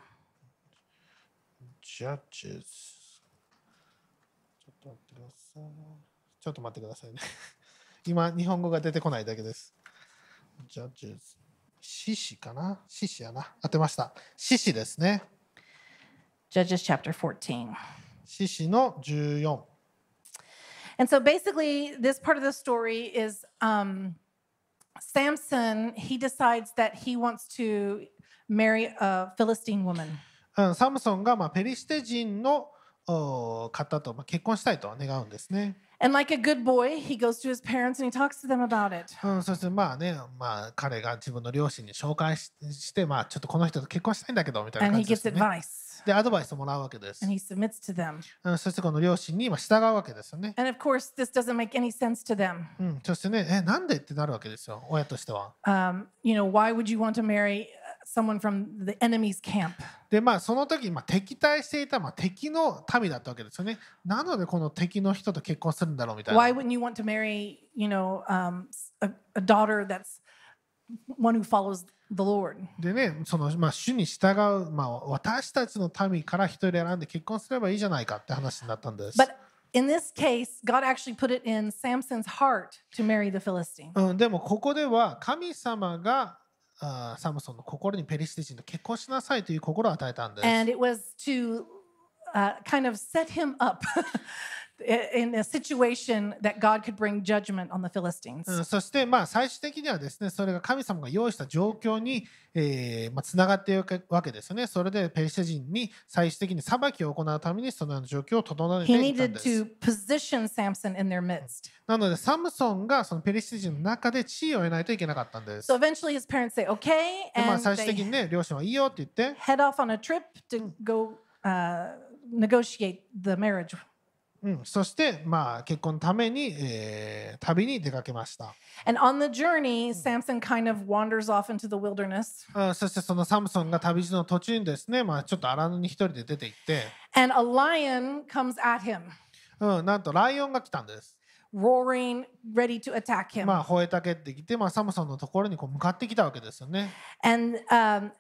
B: Judges ちょっと待ってください。ちょっと待ってくださいね。今、日本語が出てこないだけです。Judges。獅子かな獅子やな。当てました。獅子ですね。
A: Judges chapter 14.
B: 獅子の14。
A: And so basically, this part of the story is um, Samson, he decides that he wants to marry a Philistine woman.
B: うん、サムソンがまあペリシテ人のお方とまあ結婚したいと願うんですね。
A: And like a good boy, he goes to his parents and he talks to them about it.
B: うん、そしてまあね、まあ、彼が自分の両親に紹介しして、まあ、ちょっとこの人と結婚したいんだけどみたいな
A: And
B: 感
A: he
B: じです
A: gets
B: よね。
A: advice
B: で、アドバイスをもらうわけです
A: and。he submits to them.
B: うん、そしてこの両親にまあ従うわけですよね。
A: And of course, this doesn't make any sense to them.
B: うん、そしてね、え、なんでってなるわけですよ、親としては。
A: Um, you know, why would you want to marry uh, someone from the enemy's camp?
B: で、まあ、その時、まあ、敵対していた、まあ、敵の民だったわけですよね。なので、この敵の人と結婚するんだろうみたい
A: Why
B: な。
A: wouldn't you want to marry, you know, um, a, a daughter that's one who follows the Lord?
B: でね、その、まあ、主に従う、まあ、私たちの民から一人選んで結婚すればいいじゃないかって話になったんです。
A: But in this case, God actually put it in Samson's heart to marry the Philistine.
B: うん、でも、ここでは神様があーサムソンの心にペリシテ人と結婚しなさいという心を与えたんです。
A: And it was to uh, kind of set him up in a situation that God could bring judgment on the Philistines.
B: うん、そしてまあ最終的にはですねそれが神様が用意した状況に、えーまあ、つながっていくわけですよね。それでペリシテ人に最終的に裁きを行うためにそのような状況を整えて
A: He
B: いったん
A: needed
B: です。
A: to position Samson in their midst.
B: なのでサムソンがそのペリシテ人の中で地位を得ないといけなかったんです。
A: So eventually his parents say, okay,
B: でまあ
A: and
B: 最終的に
A: they
B: ね両親はいいよって言って、
A: head off on a trip to go uh, negotiate the marriage.
B: うん、そしてまあ結婚のために、えー旅に出かけました。
A: And on the journey, Samson kind of wanders off into the wilderness.
B: うんそしてそのサムソンが旅路の途中にですね、まあ、ちょっと荒野に一人で出て行って、
A: And a lion comes at him,
B: うん、なんとライオンが来たんです。
A: roaring, ready to attack him.
B: まあ、吠えたけってきて、まあ、サムソンのところにこう向かってきたわけですよね。
A: And um,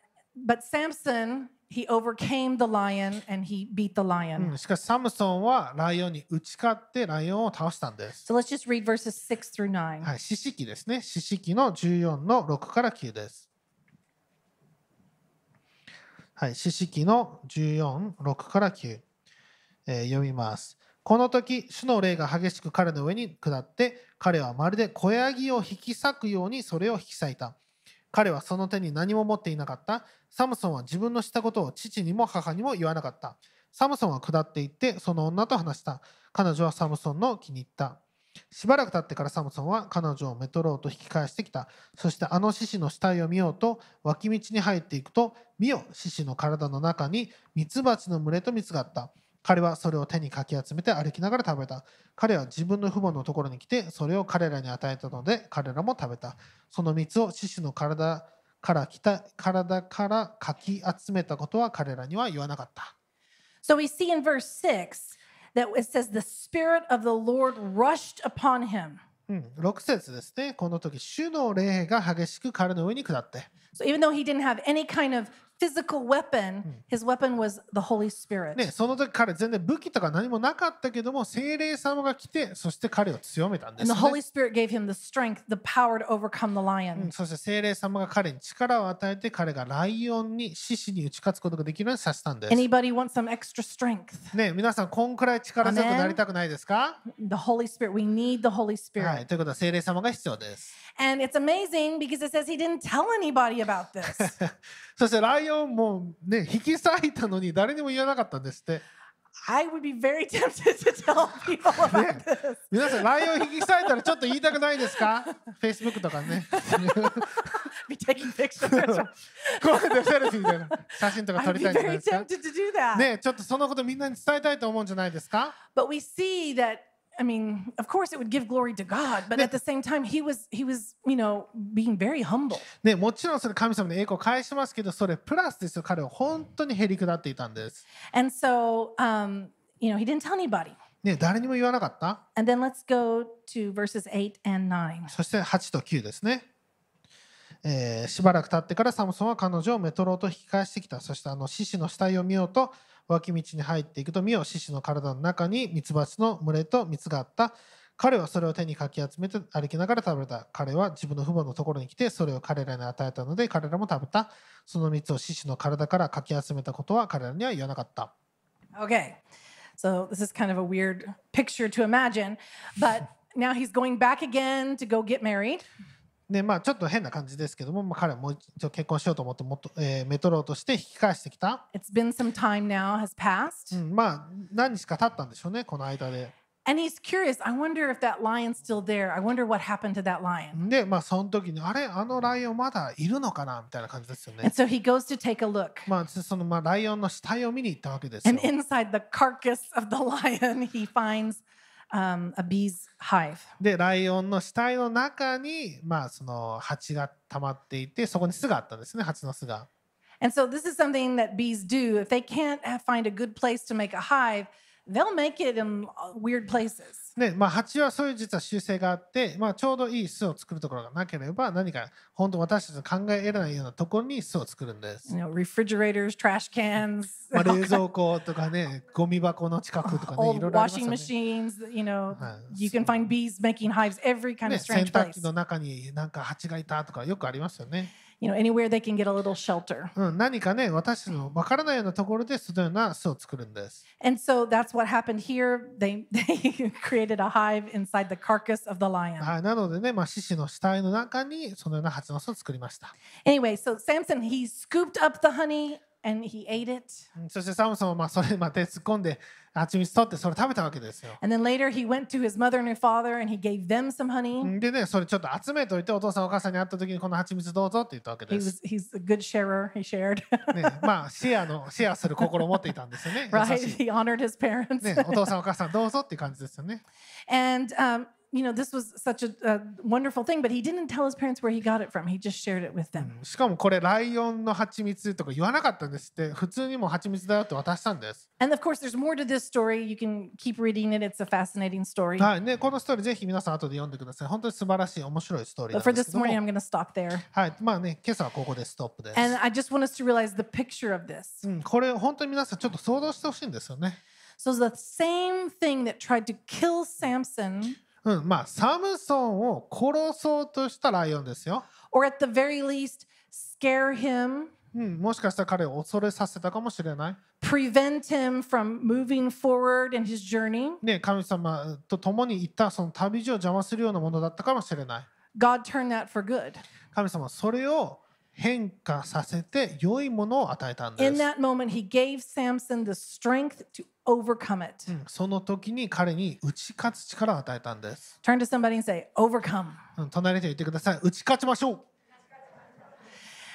A: but Samson, he overcame the lion and he beat the
B: う
A: lion.
B: ん、しかし、サムソンはライオンに打ち勝ってライオンを倒したんです。
A: So let's just read verses six through nine.
B: はい、四式ですね。四式の14の6から9です。はい、四式の14、6から9。えー読みます。この時、主の霊が激しく彼の上に下って、彼はまるで小ヤギを引き裂くようにそれを引き裂いた。彼はその手に何も持っていなかった。サムソンは自分のしたことを父にも母にも言わなかった。サムソンは下っていって、その女と話した。彼女はサムソンの気に入った。しばらく経ってからサムソンは彼女をメトローと引き返してきた。そしてあの獅子の死体を見ようと脇道に入っていくと、見よ、獅子の体の中にミツバチの群れと蜜があった。彼はそれを手にかき集めて歩きながら食べた。彼は自分の父母のところに来て、それを彼らに与えたので、彼らも食べた。その蜜を獅子の体から来た体からかき集めたことは彼らには言わなかった。
A: So we see in verse 6 that it says, The Spirit of the Lord rushed upon him.
B: うん、6節ですね。この時、主の霊が激しく彼の上に下って。
A: So even though he didn't have any kind of physical weapon, his weapon was the Holy Spirit.
B: ね、その時彼全然武器とか何もなかったけども精霊様が来てそして彼を強めたんで
A: And
B: す、
A: the
B: ね
A: Holy Spirit gave him the strength, the power to overcome the
B: うん
A: lion.
B: そして精霊様が彼に力を与えて彼がライオンに獅子に打ち勝つことができるようにさせたんです。
A: Anybody want some extra strength?
B: ね、皆さんこんくらい力強くなりたくないですか
A: The Holy Spirit. We need the Holy
B: は
A: Spirit.
B: い、ということは精霊様が必要です。
A: And it's amazing because it says he didn't tell anybody about this.
B: そしてライオンもね引き裂いたのに誰にも言わなかったんですって。
A: I would be very tempted to tell people about this.
B: 皆さんライオン引き裂いたらちょっと言いたくないですか ?Facebook とかね。
A: Be taking pictures.
B: こうやってセルフィーみたいな写真とか撮
A: I'd
B: り
A: be
B: たいんじゃない
A: very
B: ですか
A: ？Tempted to do that.
B: ねちょっとそのことみんなに伝えたいと思うんじゃないですか
A: ？But we see that I mean, of course it would give glory to God, but at the same time he was he was, you know, being very humble.
B: ねもちろんそれ神様に栄光を返しますけどそれプラスですよ彼は本当にへり下っていたんです。
A: And so um, you know, he didn't tell anybody.
B: ね誰にも言わなかった
A: And then let's go to verses 8 and 9.
B: そして8と9ですね。えーしばらく経ってからサムソンは彼女をメトロと引き返してきた。そしてあの獅子の死体を見ようと脇道に入っていくと見よ獅子の体の中にミツバチの群れと蜜があった。彼はそれを手にかき集めて歩きながら食べた。彼は自分の父母のところに来てそれを彼らに与えたので彼らも食べた。その蜜を獅子の体からかき集めたことは彼らには言わなかった。
A: Okay. So this is kind of a weird picture to imagine, but now he's going back again to go get married.
B: でまあちょっと変な感じですけども、まあ、彼はもう一度結婚しようと思ってもっと、えーメトロとして引き返してきた。
A: It's been some time now has passed.
B: うん、まあ何日か経ったんでしょうねこの間で。
A: And he's curious. I wonder if that lion's still there. I wonder what happened to that lion.
B: でまあその時にあれあのライオンまだいるのかなみたいな感じですよ
A: And
B: ね。
A: so he goes to take a look.
B: まあそのまあライオンの死体を見に行ったわけですよ
A: And。inside the carcass of the lion, he finds um, a bee's hive.
B: でライオンの死体の中にまあその蜂が溜まっていてそこに巣があったんですね蜂の巣が。
A: And so this is something that bees do. If they can't have- find a good place to make a hive,
B: ね、まあ蜂はそういう実は習性があって、まあ、ちょうどいい巣を作るところがなければ何か本当私たちの考え得られないようなところに巣を作るんです。
A: Refrigerators,
B: まあ冷蔵庫とかね、ゴミ箱の近くとかね、いろいろ、洗濯機の中になんか蜂がいたとかよくありますよね。
A: You know, anywhere they can get a little shelter.
B: うん、何かね、私たちのわからないようなところでそのような巣を作るんです。
A: And so that's what happened here. They they created a hive inside the carcass of the lion.
B: はい、なのでね、まあ、獅子の死体の中にそのような蜂の巣を作りました。
A: Anyway, so Samson he scooped up the honey and he ate it.
B: うんそしてサムソンはまあそれまあ手突っ込んで蜂蜜取ってそれ食べたわけですよ。
A: And then later he went to his mother and her father and he gave them some honey.
B: うんでね、それちょっと集めといてお父さんお母さんに会った時にこの蜂蜜どうぞって言ったわけ
A: He
B: です。
A: was he's a good sharer. He shared.
B: ね、まあシェアのシェアする心を持っていたんですよね。
A: right? He honored his parents.
B: ね、お父さんお母さんどうぞっていう感じですよね。
A: and um, you know, this was such a, a wonderful thing, but he didn't tell his parents where he got it from. He just shared it with them.
B: しかもこれライオンの蜂蜜とか言わなかったんですって普通にもう蜂蜜だよって渡したんです。
A: And of course, there's more to this story. You can keep reading it. It's a fascinating story.
B: はいね、このストーリーぜひ皆さん後で読んでください。本当に素晴らしい面白いストーリー
A: But
B: なん
A: for
B: ですけ
A: this
B: ども
A: morning, I'm going to stop there.
B: はい、まあね今朝はここでストップです。
A: And I just want us to realize the picture of this.
B: うん、これ本当に皆さんちょっと想像してほしいんですよね。
A: So the same thing that tried to kill Samson,
B: うん、まあサムソンを殺そうとしたライオンですよ。
A: or at the very least, scare him,
B: うん、もしかしたら彼を恐れさせたかもしれない。
A: prevent him from moving forward in his journey.
B: ね、神様と共に行ったその旅路を邪魔するようなものだったかもしれない。
A: God turned that for good.
B: 神様はそれを変化させて良いものを与えたんで
A: In
B: す。
A: that moment, he gave Samson the strength to overcome it.
B: うんその時に彼に打ち勝つ力を与えたんです。
A: Turn to somebody and say, overcome.
B: うん隣で言ってください。打ち勝ちましょう。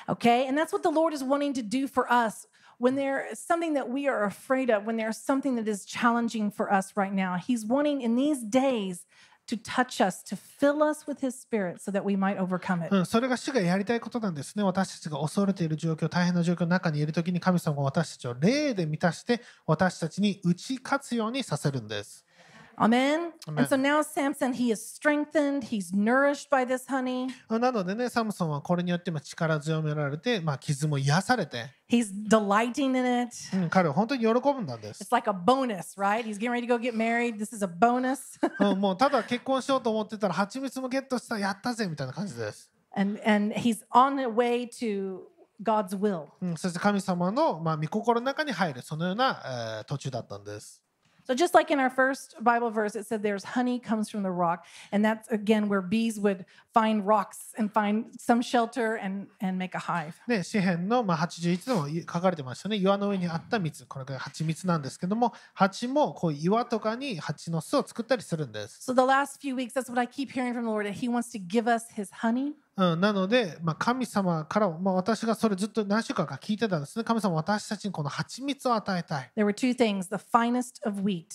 A: Okay? And that's what the Lord is wanting to do for us. When there is something that we are afraid of, when there's something that is challenging for us right now, He's wanting in these days to touch us, to fill us with His Spirit so that we might overcome it.
B: うん、それが主がやりたいことなんですね。私たちが恐れている状況、大変な状況の中にいるときに神様が私たちを霊で満たして私たちに打ち勝つようにさせるんです。
A: Amen?
B: Amen.
A: And so now Samson, he is strengthened, he's nourished by this honey,
B: なのでね、サムソンはこれによってまあ力強められて、まあ、傷も癒されて、
A: he's delighting in it.
B: うん、彼は本当に喜ぶんだんです
A: It's。like a bonus, right? He's getting ready to go get married. This is a bonus.
B: うん、もうただ結婚しようと思ってたら蜂蜜もゲットしたやったぜみたいな感じです。
A: and and he's on the way to God's will.
B: うん、そして神様の、まあ、御心の中に入るそのような、えー途中だったんです。
A: So just like in our first Bible verse, it said there's honey comes from the rock, and that's again where bees would find rocks and find some shelter and and make a hive.
B: ね、詩篇の、まあ、81でもい書かれてましたね。岩の上にあった蜜。これが蜂蜜なんですけども、蜂もこう岩とかに蜂の巣を作ったりするんです。
A: So the last few weeks, that's what I keep hearing from the Lord that He wants to give us His honey.
B: うん、なので、まあ、神様から、まあ、私がそれずっと何週間か聞いてたんですね。神様は私たちにこの蜂蜜を与えたい。
A: There were two things: the finest of wheat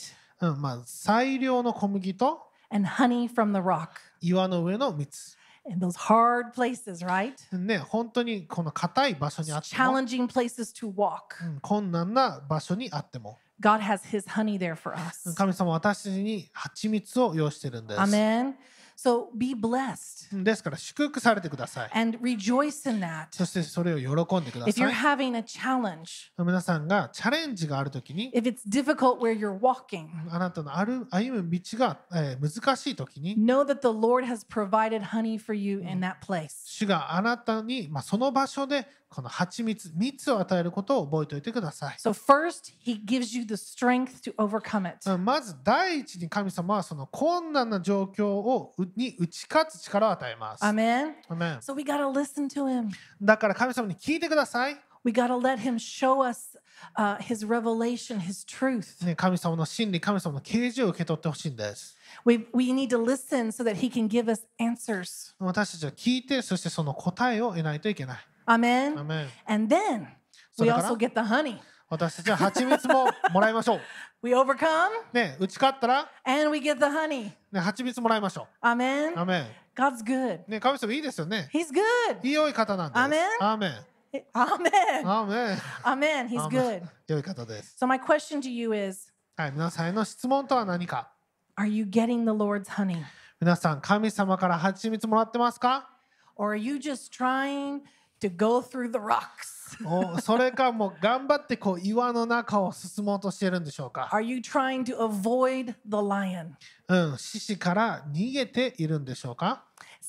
B: うんまあ、最良の小麦と
A: and honey from the rock.
B: 岩の上の蜜。
A: In those hard places, right?
B: ね、本当にこの硬い場所にあっても、
A: Challenging places to walk.
B: うん困難な場所にあっても、
A: God has His honey there for us.
B: 神様は私たちに蜂蜜を用意してるんです。
A: Amen. So be blessed
B: ですから祝福されてください。
A: and rejoice in that.
B: そしてそれを喜んでくだ
A: If
B: さ
A: you're
B: い。
A: having a challenge,
B: 皆さんがチャレンジがあるときに、
A: if it's difficult where you're walking,
B: あなたの歩歩む道が、えー難しいときに、
A: know that the Lord has provided honey for you in that place.
B: 主があなたに、まあ、その場所でこの蜂蜜、蜜を与えることを覚えておいてください。
A: So, first, He gives you the strength to overcome it.
B: うんまず第一に神様はその困難な状況をうに打ち勝つ力を与えます。
A: Amen.
B: アメン
A: So, we got to listen to Him.
B: だから神様に聞いてください。
A: We got to let Him show us uh, His revelation, His truth.
B: ね、神様の真理、神様の啓示を受け取ってほしいんです。
A: We, we need to listen so that He can give us answers.
B: 私たちは聞いて、そしてその答えを得ないといけない。
A: Amen.
B: アメン
A: And then we
B: それから
A: also get the honey.
B: 私たちは蜂蜜ももらいましょう。
A: We overcome
B: ね、打ち勝ったら、
A: and we get the honey.
B: ね、蜂蜜もらいましょう。
A: Amen.
B: アメン
A: God's good.
B: ね、神様いいですよね。
A: He's good.
B: 良い方なんです。
A: アメン
B: アーメン。
A: Amen.
B: アーメン。
A: Amen. He's
B: アーメン
A: good.
B: 良い方です。
A: So my question to you is,
B: はい、皆さんへの質問とは何か
A: are you getting the Lord's honey?
B: 皆さん、神様から蜂蜜もらってますか
A: Or are you just trying to go through the rocks?
B: おそれかもう頑張ってこう岩の中を進もうとしているんでしょうか
A: Are you trying to avoid the lion?
B: うん、獅子から逃げているんでしょうか？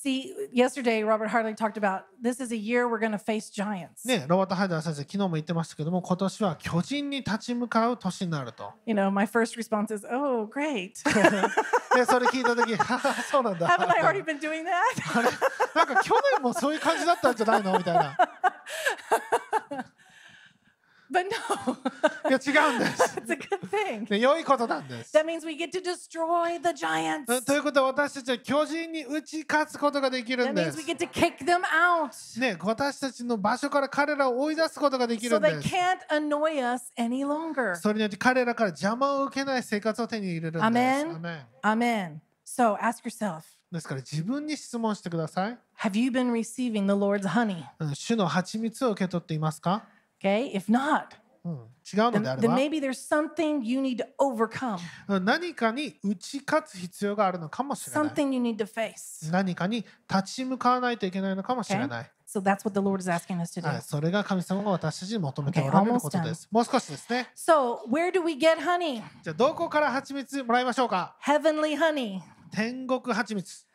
A: See, yesterday Robert Hartley talked about this is a year we're going to face giants.
B: ね、ロバート・ハイダー先生、昨日も言ってましたけども、今年は巨人に立ち向かう年になると。
A: You know, my first response is, "Oh, great.
B: で、それ聞いたとき、そうなんだ。
A: Haven't I already been doing that?"
B: あれなんか去年もそういう感じだったんじゃないのみたいな。
A: But no.
B: いや、違うんです。
A: it's a good thing.
B: ね、良いことなんです。
A: That means we get to destroy the giants.
B: うんということは私たちは巨人に打ち勝つことができる
A: That
B: んで
A: means
B: す
A: we。get to kick them out.
B: ね、私たちの場所から彼らを追い出すことができ
A: So
B: るん
A: they
B: です。
A: can't annoy us any longer.
B: それによって彼らから邪魔を受けない生活を手に入れるんです。
A: アメン
B: アメン
A: Amen. So ask yourself
B: ですから自分に質問してください。
A: Have you been receiving the Lord's honey?
B: うん主の蜂蜜を受け取っていますか、
A: Okay? If not,
B: うん、違うのであれば何かに打ち勝つ必要があるのかもしれない。何かに立ち向かわないといけないのかもしれない。はい、それが神様が私たちに求めておられることです。もう少しですね。じゃあどこから蜂蜜もらいましょうか天国蜂蜜。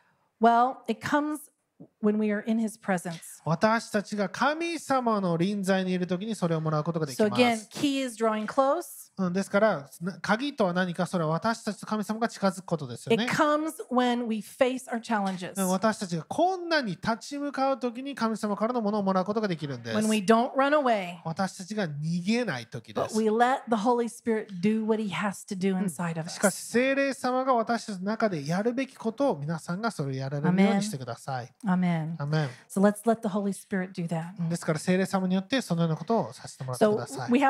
A: When we are in His presence.
B: 私たちが神様の臨在にいる時にそれをもらうことができ
A: So
B: ま
A: again,
B: す。
A: key is drawing close.
B: うん、ですから、鍵とは何かそれは私たちと神様が近づくことですよね。私たちが困難に立ち向かうとに神様からのものをもらうことができるんです。
A: Away,
B: 私たちが逃げないとです。し、霊様が私たちの中でやるべきことを皆さんがそれをやられるようにしてください。ですから、聖霊様によってそのようなことをさせてもらっい。
A: So we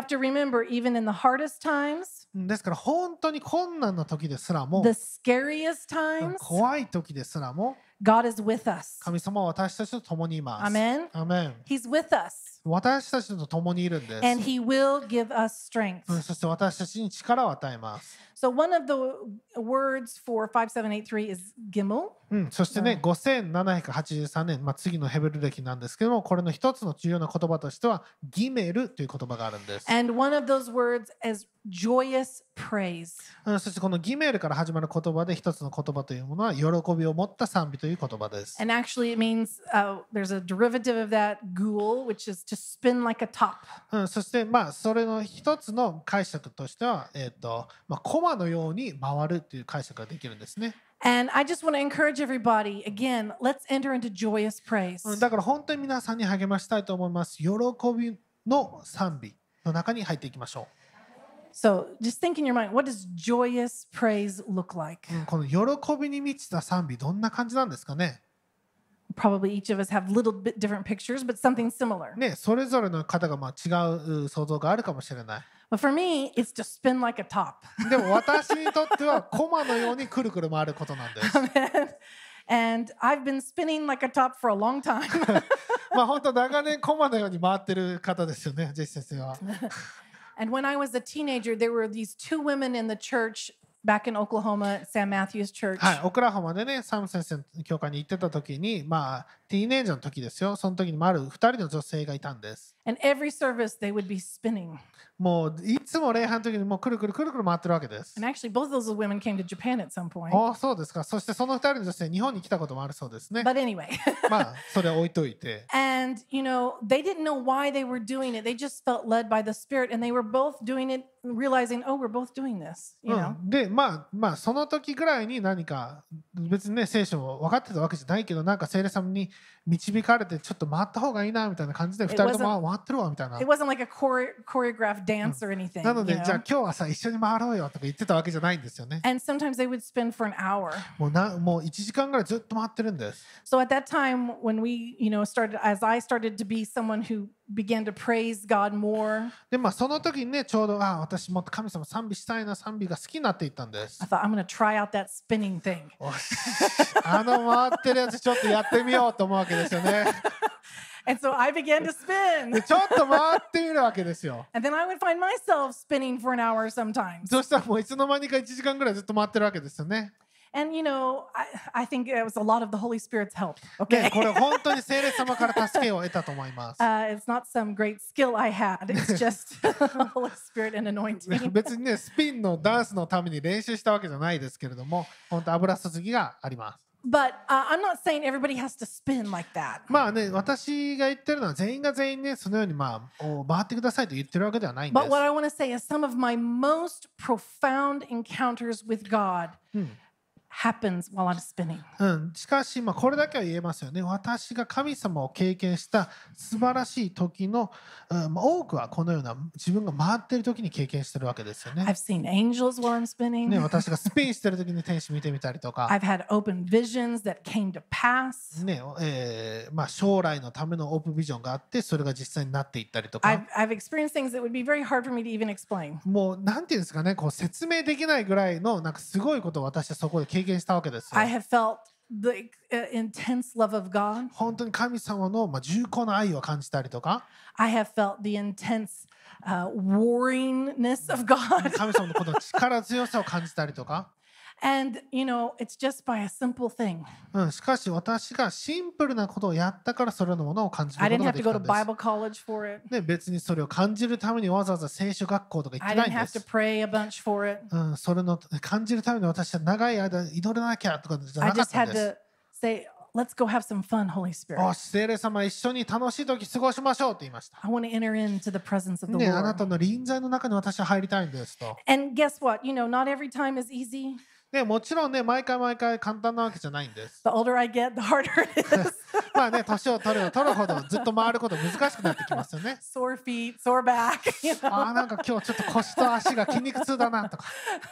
A: times,
B: ですから、本当に困難な時ですらも
A: the、scariest
B: うん
A: times,
B: 怖い時ですらも、
A: God is with us.
B: 神様は私たちと共にいます。
A: Amen.
B: アメン
A: He's with us,
B: 私たちと共にいるんです。
A: and He will give us strength.
B: うんそして私たちに力を与えます。
A: So one of the words for 5783 is gimel.
B: うん、そしてね、5783年、まあ、次のヘブル歴なんですけども、これの一つの重要な言葉としては、ギメルという言葉があるんです。
A: And one of those words is joyous praise.
B: うん、そしてこのギメルから始まる言葉で一つの言葉というものは、喜びを持った賛美という言葉です。
A: And actually, it means uh, there's a derivative of that, ghoul, which is to spin like a top.
B: うん、そして、まあ、それの一つの解釈としては、えっ、と、まあ、コマのように回るという解釈ができるんですね。
A: And I just want to encourage everybody again, let's enter into joyous praise.
B: うん、だから本当に皆さんに励ましたいと思います。喜びの賛美の中に入っていきましょ
A: So just think in your mind, what does joyous praise look like?
B: この喜びに満ちた賛美、どんな感じなんですかね
A: Probably each of us have little bit different pictures, but something similar.
B: ね、それぞれの方がまあ違うう想像があるかもしれない。
A: But for me, it's to spin like a top.
B: でも私にとってはコマのようにくるくる回ることなんです。
A: and I've been spinning like a top for a long time.
B: まあ本当長年コマのように回ってる方ですよね、ジェシ先生は。
A: and when I was a teenager, there were these two women in the church back in Oklahoma Sam Matthews Church.
B: はい、オクラホマでね、サム先生の教会に行ってた時に、まあ、ティーンエイジャーの時ですよ、その時にもある2人の女性がいたんです。
A: And every service, they would be spinning.
B: もういつも礼拝の時にもうくるくるくるくる回ってるわけです。
A: And actually, both those women came to Japan at some point.
B: ああ、そうですか。そしてその2人の女性、日本に来たこともあるそうですね。
A: But anyway,
B: まあ、それは置いといて。
A: and you know, they didn't know why they were doing it. They just felt led by the Spirit, and they were both doing it, realizing, oh, we're both doing this. You
B: う
A: know,
B: ん、でまあまあその時ぐらいに何か別にね聖書を分かってたわけじゃないけどなんか聖霊様に導かれてちょっと回った方がいいなみたいな感じで2
A: It
B: 人とも回ってるわみたいな
A: it。wasn't like a chore- choreographed dance or anything.
B: なので?じゃあ今日はさ一緒に回ろうよとか言ってたわけじゃないんですよね。
A: and sometimes they would spin for an hour.
B: もうなもう1時間ぐらいずっと回ってるんです。
A: So at that time, when we, you know, started, as I started to be someone who began to praise God more,
B: でまあその時にねちょうどあ私もっと神様賛美したいな賛美が好きになっていったんです
A: I。thought I'm to try out that spinning thing.
B: あの回ってるやつちょっとやってみようと思うわけですよね。
A: And so I began to
B: で
A: spin.
B: ちょっと回ってみるわけですよ。
A: And then I would find myself spinning for an hour sometimes.
B: そしたらもういつの間にか1時間ぐらいずっと回ってるわけですよね。
A: And, you know, I, I think it was a lot of the Holy Spirit's help.
B: ね
A: Okay.
B: これ本当に聖霊様から助けを得たと思います。
A: Uh, it's not some great skill I had. It's just Holy Spirit and anointing.
B: 別にね、スピンのダンスのために練習したわけじゃないですけれども、本当油注ぎがあります。
A: But uh, I'm not saying everybody has to spin like that.
B: まあね、私が言ってるのは全員が全員ね、そのようにまあ、お回ってくださいと言ってるわけではないんで
A: But
B: す
A: what。I want to say is some of my most profound encounters with God
B: うん
A: Happens while I'm spinning.
B: うん、しかし、まあ、これだけは言えますよね。私が神様を経験した素晴らしい時の、うんまあ、多くはこのような自分が回っている時に経験してるわけですよね。
A: I've seen angels while I'm spinning.
B: ね私がスピンしてる時に天使見てみたりとか。
A: I've had open visions that came to pass.
B: ねえーまあ、将来のためのオープンビジョンがあってそれが実際になっていったりとか
A: I've, I've experienced things that would be very hard for me to even explain.
B: もうなんていうんですかねこう説明できないぐらいのなんかすごいことを私はそこで経験経験したわけです。本当に神様の重厚な愛を感じたりとか。神様のこの力強さを感じたりとか。
A: And, you know, it's just by a simple thing.
B: うん、しかし私がシンプルなことをやったからそれらのものを感じる
A: I
B: こと
A: didn't
B: が
A: have
B: で
A: to
B: き
A: go
B: た
A: to
B: んです。
A: Bible college for it.
B: ね、別にそれを感じるためにわざわざ聖書学校とか行っ
A: I
B: てない
A: didn't
B: んで
A: have to
B: す。
A: pray a bunch for it.
B: うん、それの感じるために私は長い間祈らなきゃとかじゃ
A: I
B: なかっ
A: just
B: たん
A: had
B: です。
A: to say, let's go have some fun, Holy
B: お
A: Spirit.
B: 聖霊様一緒に楽しい時過ごしましょうと言いました。
A: I want to enter into the presence of the
B: ね、あな
A: Lord.
B: たの臨在の中に私は入りたいんですと。
A: And guess what? You know, not every time is easy.
B: ね、もちろんね、毎回毎回簡単なわけじゃないんです。
A: The older I get, the harder it is.
B: まあね、年を取れば取るほどずっと回ること難しくなってきますよね。
A: sore feet, sore back. You
B: あ
A: know,
B: ーなんか今日ちょっと腰と足が筋肉痛だなとか。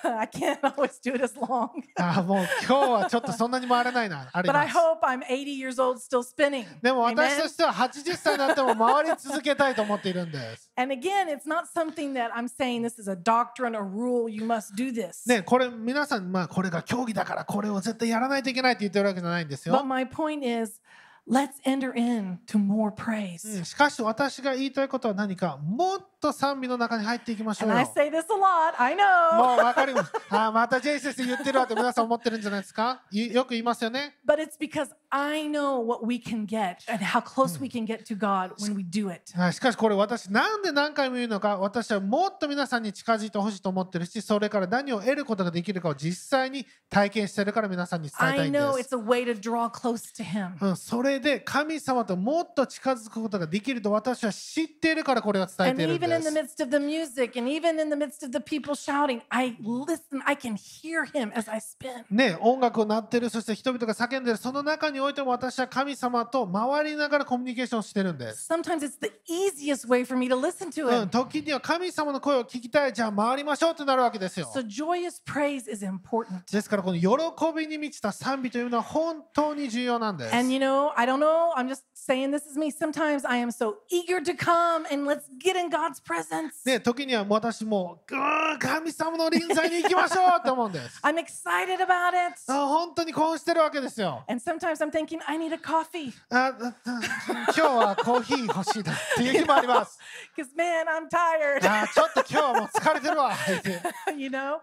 A: I can't always do as long.
B: あーもう今日はちょっとそんなに回れないな。あり
A: But
B: ま
A: I
B: す。
A: hope I'm 80 years old still spinning.
B: でも?私としては80歳になっても回り続けたいと思っているんです。
A: And again, it's not something that I'm saying this is a doctrine, a rule, you must do this.
B: ね、これ皆さん、まあこれが競技だからこれを絶対やらないといけないって言ってるわけじゃないんですよ
A: But。my point is, let's enter into more praise.
B: うんしかし私が言いたいことは何かもっと と賛美の中に入っていきましょう
A: And I
B: よ。
A: say this a lot, I
B: も
A: know.
B: うわかります。あーまたジェイ先生言ってるわって皆さん思ってるんじゃないですか？いよく言いますよね。
A: But it's because I know what we can get and how close we can get to God when we do it.
B: はいしかしこれ私なんで何回も言うのか私はもっと皆さんに近づいてほしいと思ってるしそれから何を得ることができるかを実際に体験してるから皆さんに伝えたいんで
A: know
B: す
A: it's。a way to draw close to Him.
B: うん、それで神様ともっと近づくことができると私は知っているからこれを伝えているん
A: even
B: で
A: in the
B: す。
A: midst of the music and even in the midst of the people shouting, I listen, I can hear Him as I spin.
B: ね、音楽を鳴ってるそして人々が叫んでるその中においても私は神様と回りながらコミュニケーションしてるんです。
A: Sometimes it's the easiest way for me to listen to
B: うん、
A: Him.
B: 時には神様の声を聞きたいじゃあ回りましょうってなるわけですよ。
A: So joyous praise is important.
B: ですからこの喜びに満ちた賛美というのは本当に重要なんです。
A: And you know, I don't know, I'm just saying this is me. Sometimes I am so eager to come and let's get in God's presence.
B: ね、時には私もうーん神様の臨在に行きましょうって思うんです。
A: I'm excited about it.
B: あ本当に興奮してるわけですよ。
A: And sometimes I'm thinking, I need a coffee
B: ああ今日はコーヒー欲しいなっていう日もあります。
A: because, man, I'm tired.
B: あちょっと今日はもう疲れてるわって。
A: you know?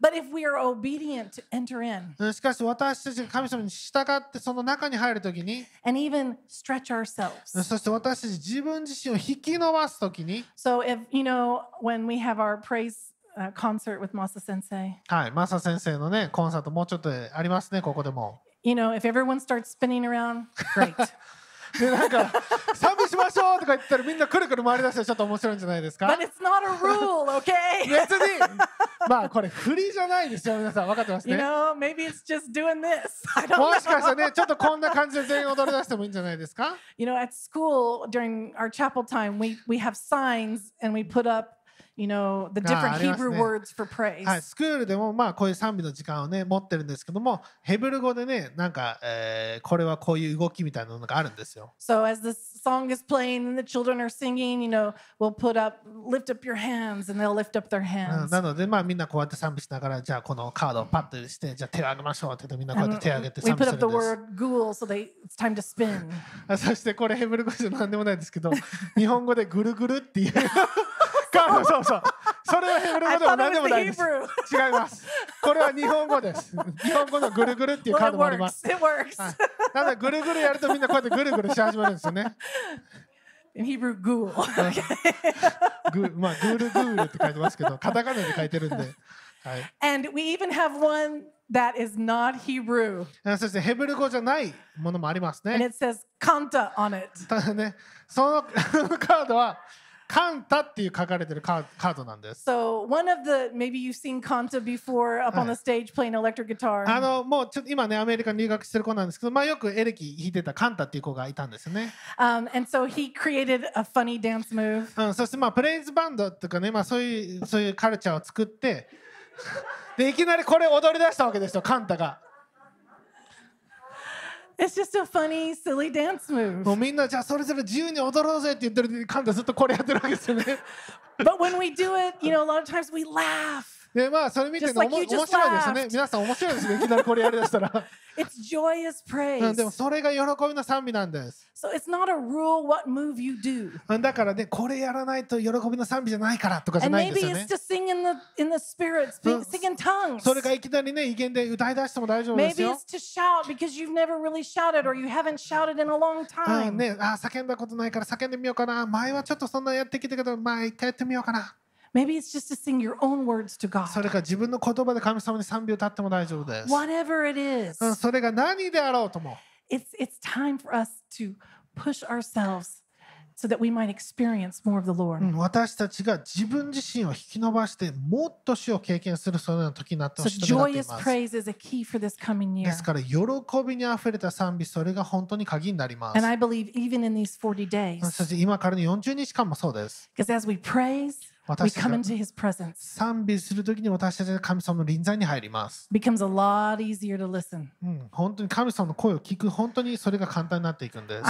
A: But if we are obedient to enter in
B: うんしかし私たちが神様に従ってその中に入るときに、
A: and even stretch ourselves.
B: そして私たち自分自身を引き伸ばすときに、
A: So if, you know, when we have our praise uh, concert with Masa Sensei,
B: はい、マサ先生のね、コンサートもうちょっとでありますね、ここでも。
A: you know, if everyone starts spinning around, great.
B: で、なんか、賛美しましょうとか言ったらみんなくるくる回り出したらちょっと面白いんじゃないですか
A: but it's not a rule, okay?
B: 別に、まあこれ振りじゃないですよ、皆さん。分かってます
A: You
B: ね。
A: know, maybe it's just doing this. I don't
B: もしかしたら
A: know.
B: ね、ちょっとこんな感じで全員踊り出してもいいんじゃないですか
A: You know, at school during our chapel time, we we have signs and we put up, you know, the different
B: Ah,
A: Hebrew
B: ね。
A: words for praise.
B: はい、スクールでもまあこういう賛美の時間をね持ってるんですけどもヘブル語でねなんか、えーこれはこういう動きみたいなのがあるんですよ。
A: So as this song is playing and the children are singing, you know, we'll put up, lift up your hands, and they'll lift up their
B: うん
A: hands.
B: なのでまあみんなこうやって賛美しながらじゃあこのカードをパッとしてじゃあ手を挙げましょうってみんなこうやって手を挙げて
A: we
B: 賛美
A: put
B: す
A: up
B: る
A: the
B: んです。
A: word ghoul, so they it's time to spin.
B: あそしてこれヘブル語じゃ何でもないですけど日本語でぐるぐるっていう そうそうそれはヘブル語でも何でもないです.違いますこれは日本語です日本語のぐるぐるっていうカードもありま.す
A: It works.
B: はいなのでぐるぐるやるとみんなこうやってぐるぐるし始めるんですよね
A: In Hebrew, ghoul.
B: グ まあ、グールグールって書いてますけど、カタカナで書いてるんで。はい、
A: and we even have one that is not Hebrew,
B: あそしてヘブル語じゃないものもあります
A: and
B: ね。
A: it says kanta on it.
B: ただね、そのカードはカンタっていう書かれてるカードなんです。
A: So one of the maybe you've seen Kanta before up on the stage playing electric guitar.
B: あのもうちょっと今ねアメリカに留学してる子なんですけど、まあよくエレキ弾いてたカンタっていう子がいたんですよね。
A: Um, and so he created a funny dance move.
B: うん、そしてまあプレイズバンドとかね、まあそういうそういうカルチャーを作って、でいきなりこれ踊り出したわけですよ、カンタが。
A: It's just a funny, silly dance
B: も
A: move.
B: うみんなじゃあそれぞれ自由に踊ろうぜって言ってるのにカンタずっとこれやってるわけですよね。
A: But when we do it, you know, a lot of times we laugh.
B: でまあそれ見てね、お
A: like
B: 面白いですよね。皆さん面白いですね。いきなりこれやりだしたら。
A: It's joyous
B: う
A: praise.
B: んでもそれが喜びの賛美なんです。
A: So it's not a rule what move you do.
B: うんだからね、これやらないと喜びの賛美じゃないからとかじゃ
A: And
B: ないんで
A: maybe
B: すよ
A: it's
B: ね。
A: to sing in the in the spirit, sing,
B: Mm.
A: in tongues.
B: それがいきなりね、威厳で歌い出しても大丈夫です
A: Maybe
B: よ
A: it's。to shout because you've never really shouted or you haven't shouted in a long
B: うん
A: time.
B: ね、あ叫んだことないから叫んでみようかな。前はちょっとそんなやってきたけど、まあ一回やってみようかな。
A: Maybe it's just to sing your own words to
B: そ
A: God.
B: れから自分の言葉で神様に賛美を歌っても大丈夫です。
A: Whatever it is,
B: うんそれが何であろうとも。
A: it's it's time for us to push ourselves so that we might experience more of the
B: う
A: Lord.
B: ん私たちが自分自身を引き伸ばしてもっと主を経験するそのような時になってほ
A: So
B: しいと願ってい
A: joyous
B: ます。
A: praise is a key for this coming
B: で
A: year.
B: すから喜びにあふれた賛美それが本当に鍵になります
A: And。I believe even in these 40 days,
B: そして今からの40日間もそうです。
A: because as we praise, we
B: 私た賛美するときに私たちが神様の臨在に入ります。本当に神様の声を聞く、本当にそれが簡単になっていくんです。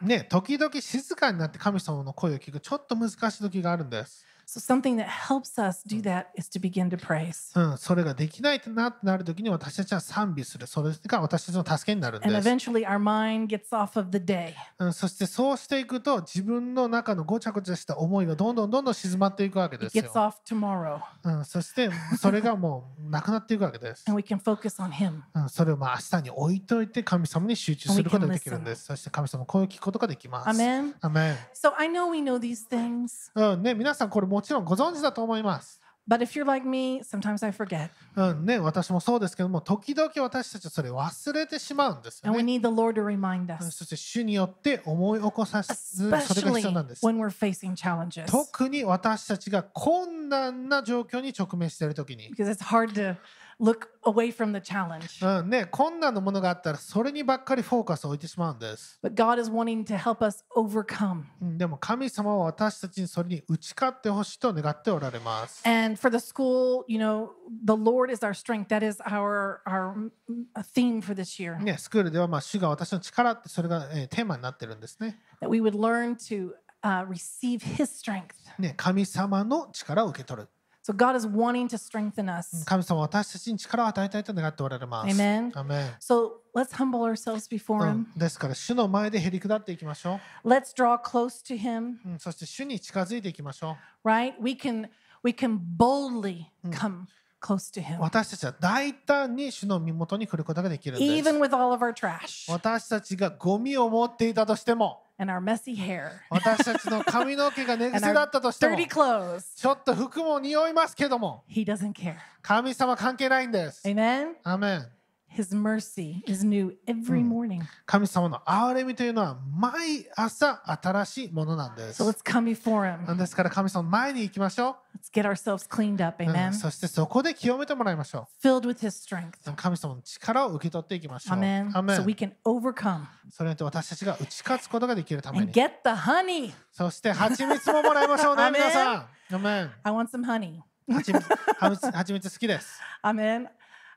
B: ね、時々静かになって神様の声を聞く、ちょっと難しいときがあるんです。
A: So something that helps us do that is to begin to praise.
B: うん、それができないなってなる時に私たちは賛美する。それが私たちの助けになるんです。
A: eventually our mind gets off of the day.
B: うん、そしてそうしていくと自分の中のごちゃごちゃした思いがどんどんどんどん静まっていくわけで
A: It
B: す
A: gets
B: よ。
A: off tomorrow.
B: うん、そしてそれがもうなくなっていくわけです。
A: And we can focus on Him.
B: うん、それをまあ明日に置いといて神様に集中することができるんです。そして神様の声を聞くことができます。
A: Amen.
B: アメン
A: So I know we know these things,
B: うんね、皆さんこれもちろんご存知だと思います。
A: but if you're like me, sometimes I forget.
B: うんね、私もそうですけども、時々私たちはそれを忘れてしまうんですよ
A: And we
B: ね。
A: need the Lord to remind
B: うん
A: us,
B: そして主によって思い起こさすそれが必要なんです。
A: when we're facing challenges.
B: 特に私たちが困難な状況に直面しているときに、
A: Because it's hard to look away from the challenge.
B: うんね、困難なものがあったらそれにばっかりフォーカスを置いてしまうんです。
A: But God is wanting to help us overcome.
B: うんでも神様は私たちにそれに打ち勝ってほしいと願っておられます。
A: And for the school, you know, the Lord is our strength. That is our our mm, theme for this year.
B: ね、スクールではまあ主が私の力ってそれが、えーテーマになってるんですね。
A: That we would learn to uh, receive His strength.
B: ね、神様の力を受け取る。
A: So God is wanting to strengthen us.
B: 神様は私たちに力を与えたいと願っておられます。
A: Amen.
B: アメン
A: So let's humble ourselves before
B: う
A: Him.
B: んですから主の前でへり下っていきましょ
A: Let's draw close to Him.
B: う、うん。そして主に近づいていきましょ
A: Right? We can we can boldly come close to
B: う。
A: Him,
B: 私たちは大胆に主の身元に来ることができるんです。
A: even with all of our trash
B: 私たちがゴミを持っていたとしても、
A: and our messy hair
B: 私たちの髪の毛が寝
A: and
B: 癖だったとしても、
A: dirty clothes.
B: ちょっと服も匂いますけども、
A: He doesn't care.
B: 神様関係ないんです。
A: Amen.
B: アメン
A: His mercy is new every morning.
B: 神様の憐れみというのは毎朝新しいものなんです
A: So。let's come before Him.
B: ですから神様の前に行きましょ
A: Let's get ourselves cleaned up.
B: う。うん
A: Amen.
B: そしてそこで清めてもらいましょ
A: Filled with His strength.
B: う。神様の力を受け取っていきましょう。
A: Amen.
B: アメ
A: So we
B: ン
A: can overcome
B: それによって私たちが打ち勝つことができるため
A: and
B: に。
A: get the honey.
B: そして蜂蜜ももらいましょうね、皆さん。アメン
A: I want some honey.
B: 蜂蜜好きです。
A: Amen.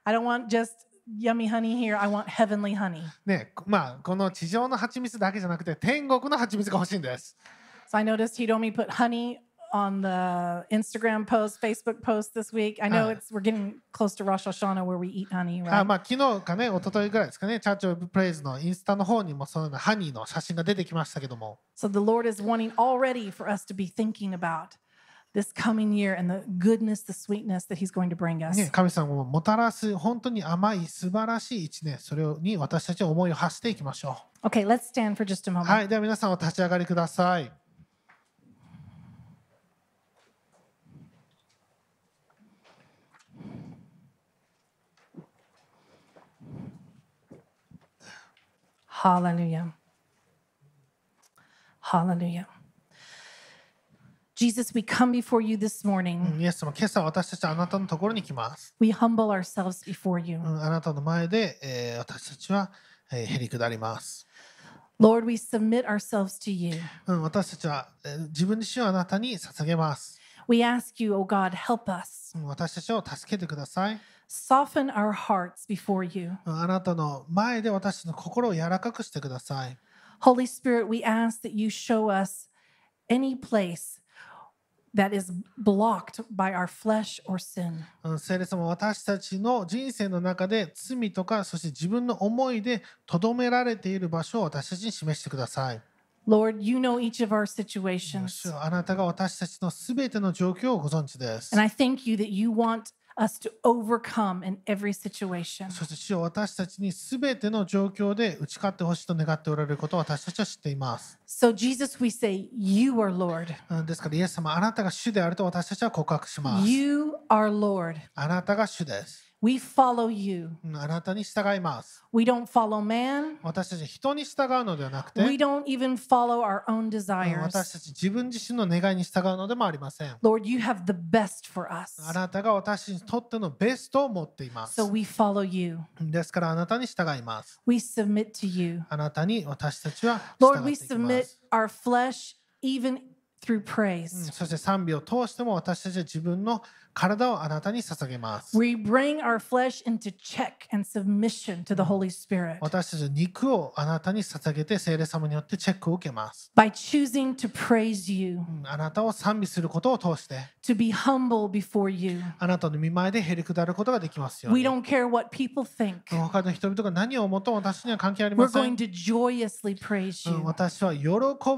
A: I don't want just yummy honey here. I want heavenly honey.
B: ね、まあこの地上の蜂蜜だけじゃなくて天国の蜂蜜が欲しいんです。
A: So I noticed he'd only put honey on the Instagram post, Facebook post this week. I know
B: Ah.
A: it's we're getting close to Rosh Hashanah where we eat honey,
B: あ
A: right?
B: まあ昨日かね、一昨日ぐらいですかね、チャーチオブプレイズのインスタの方にもそのようなハニーの写真が出てきましたけども、
A: So the Lord is wanting already for us to be thinking about this coming year and the goodness, the sweetness that He's going to bring us.
B: ね、神様をもたらす本当に甘い素晴らしい一年、それに私たちは思いを馳せていきましょ
A: Okay, let's stand for just a
B: う。
A: moment.
B: はい、では皆さんお立ち上がりください。
A: Hallelujah. Hallelujah. Jesus, we come before you this morning.
B: イエス様、今朝私たちはあなたのところに来ます。
A: We humble ourselves before you.
B: うんあなたの前で、えー私たちは、えーへり下ります。
A: Lord, we submit ourselves to you.
B: うん、私たちは、えー自分自身をあなたに捧げます。
A: We ask you, oh God, help us.
B: うん私たちを助けてください。
A: Soften our hearts before you.
B: うんあなたの前で私たちの心を柔らかくしてください。
A: Holy Spirit, we ask that you show us any place that is blocked by our flesh or sin.
B: うん聖霊様、私たちの人生の中で罪とか、そして自分の思いでとどめられている場所を私たちに示してください。
A: Lord, you know each of our situations.
B: あなたが私たちのすべての状況をご存知です
A: And。I thank you that you want us to overcome in every situation.
B: そして主よ私たちにすべての状況で打ち勝ってほしいと願っておられることを私たちは知っています。
A: So, Jesus, we say, You are Lord.
B: うんですから、イエス様、あなたが主であると私たちは告白します。
A: You are Lord.
B: あなたが主です。
A: We follow you.
B: うんあなたに従います。
A: We don't follow man.
B: 私たち人に従うのではなくて、
A: We don't even follow our own
B: うん
A: desires.
B: 私たち自分自身の願いに従うのでもありません。
A: Lord, you have the best for us.
B: あなたが私にとってのベストを持っています。
A: So we follow you.
B: ですからあなたに従います。
A: We submit to you.
B: あなたに私たちは
A: Lord,
B: 従っ
A: we
B: ていきま
A: submit
B: す。
A: our flesh even through
B: うん
A: praise.
B: そして賛美を通しても私たちは自分の体をあなたに捧げます。
A: We bring our flesh into check and submission to the Holy Spirit
B: 私たちは肉をあなたに捧げて聖霊様によってチェックを受けます。
A: by choosing to praise you,
B: うんあなたを賛美することを通して
A: to be humble before you.
B: あなたの見前でへりくだることができますよう
A: We
B: に。
A: don't care what people think.
B: 他の人々が何を思っても私には関係ありま
A: We're
B: せ
A: going
B: ん。
A: to joyously praise
B: うん
A: you.
B: 私は喜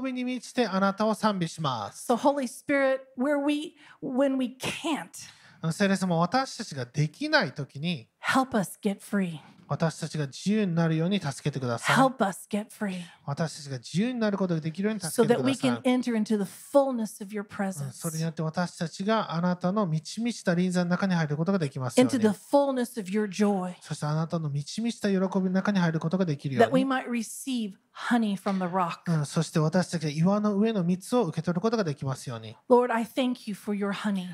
B: びに満ちてあなたを賛美します。
A: So Holy Spirit, where we when we can't,
B: うん聖霊様、私たちができないときに
A: help us get free.
B: 私たちが自由になるように助けてください。
A: Help us get free
B: 私たちが自由になることができるように
A: so
B: 助けてください
A: can。enter into the fullness of your
B: うん
A: presence,
B: それによって私たちがあなたの満ち満ちた臨在の中に入ることができますよう
A: into
B: に
A: the。fullness of your joy,
B: そしてあなたの満ち満ちた喜びの中に入ることができるよ
A: that
B: う
A: we
B: に。
A: might receive honey from the rock.
B: うん、そして私たちが岩の上の蜜を受け取ることができますように。
A: Lord, I thank you for your honey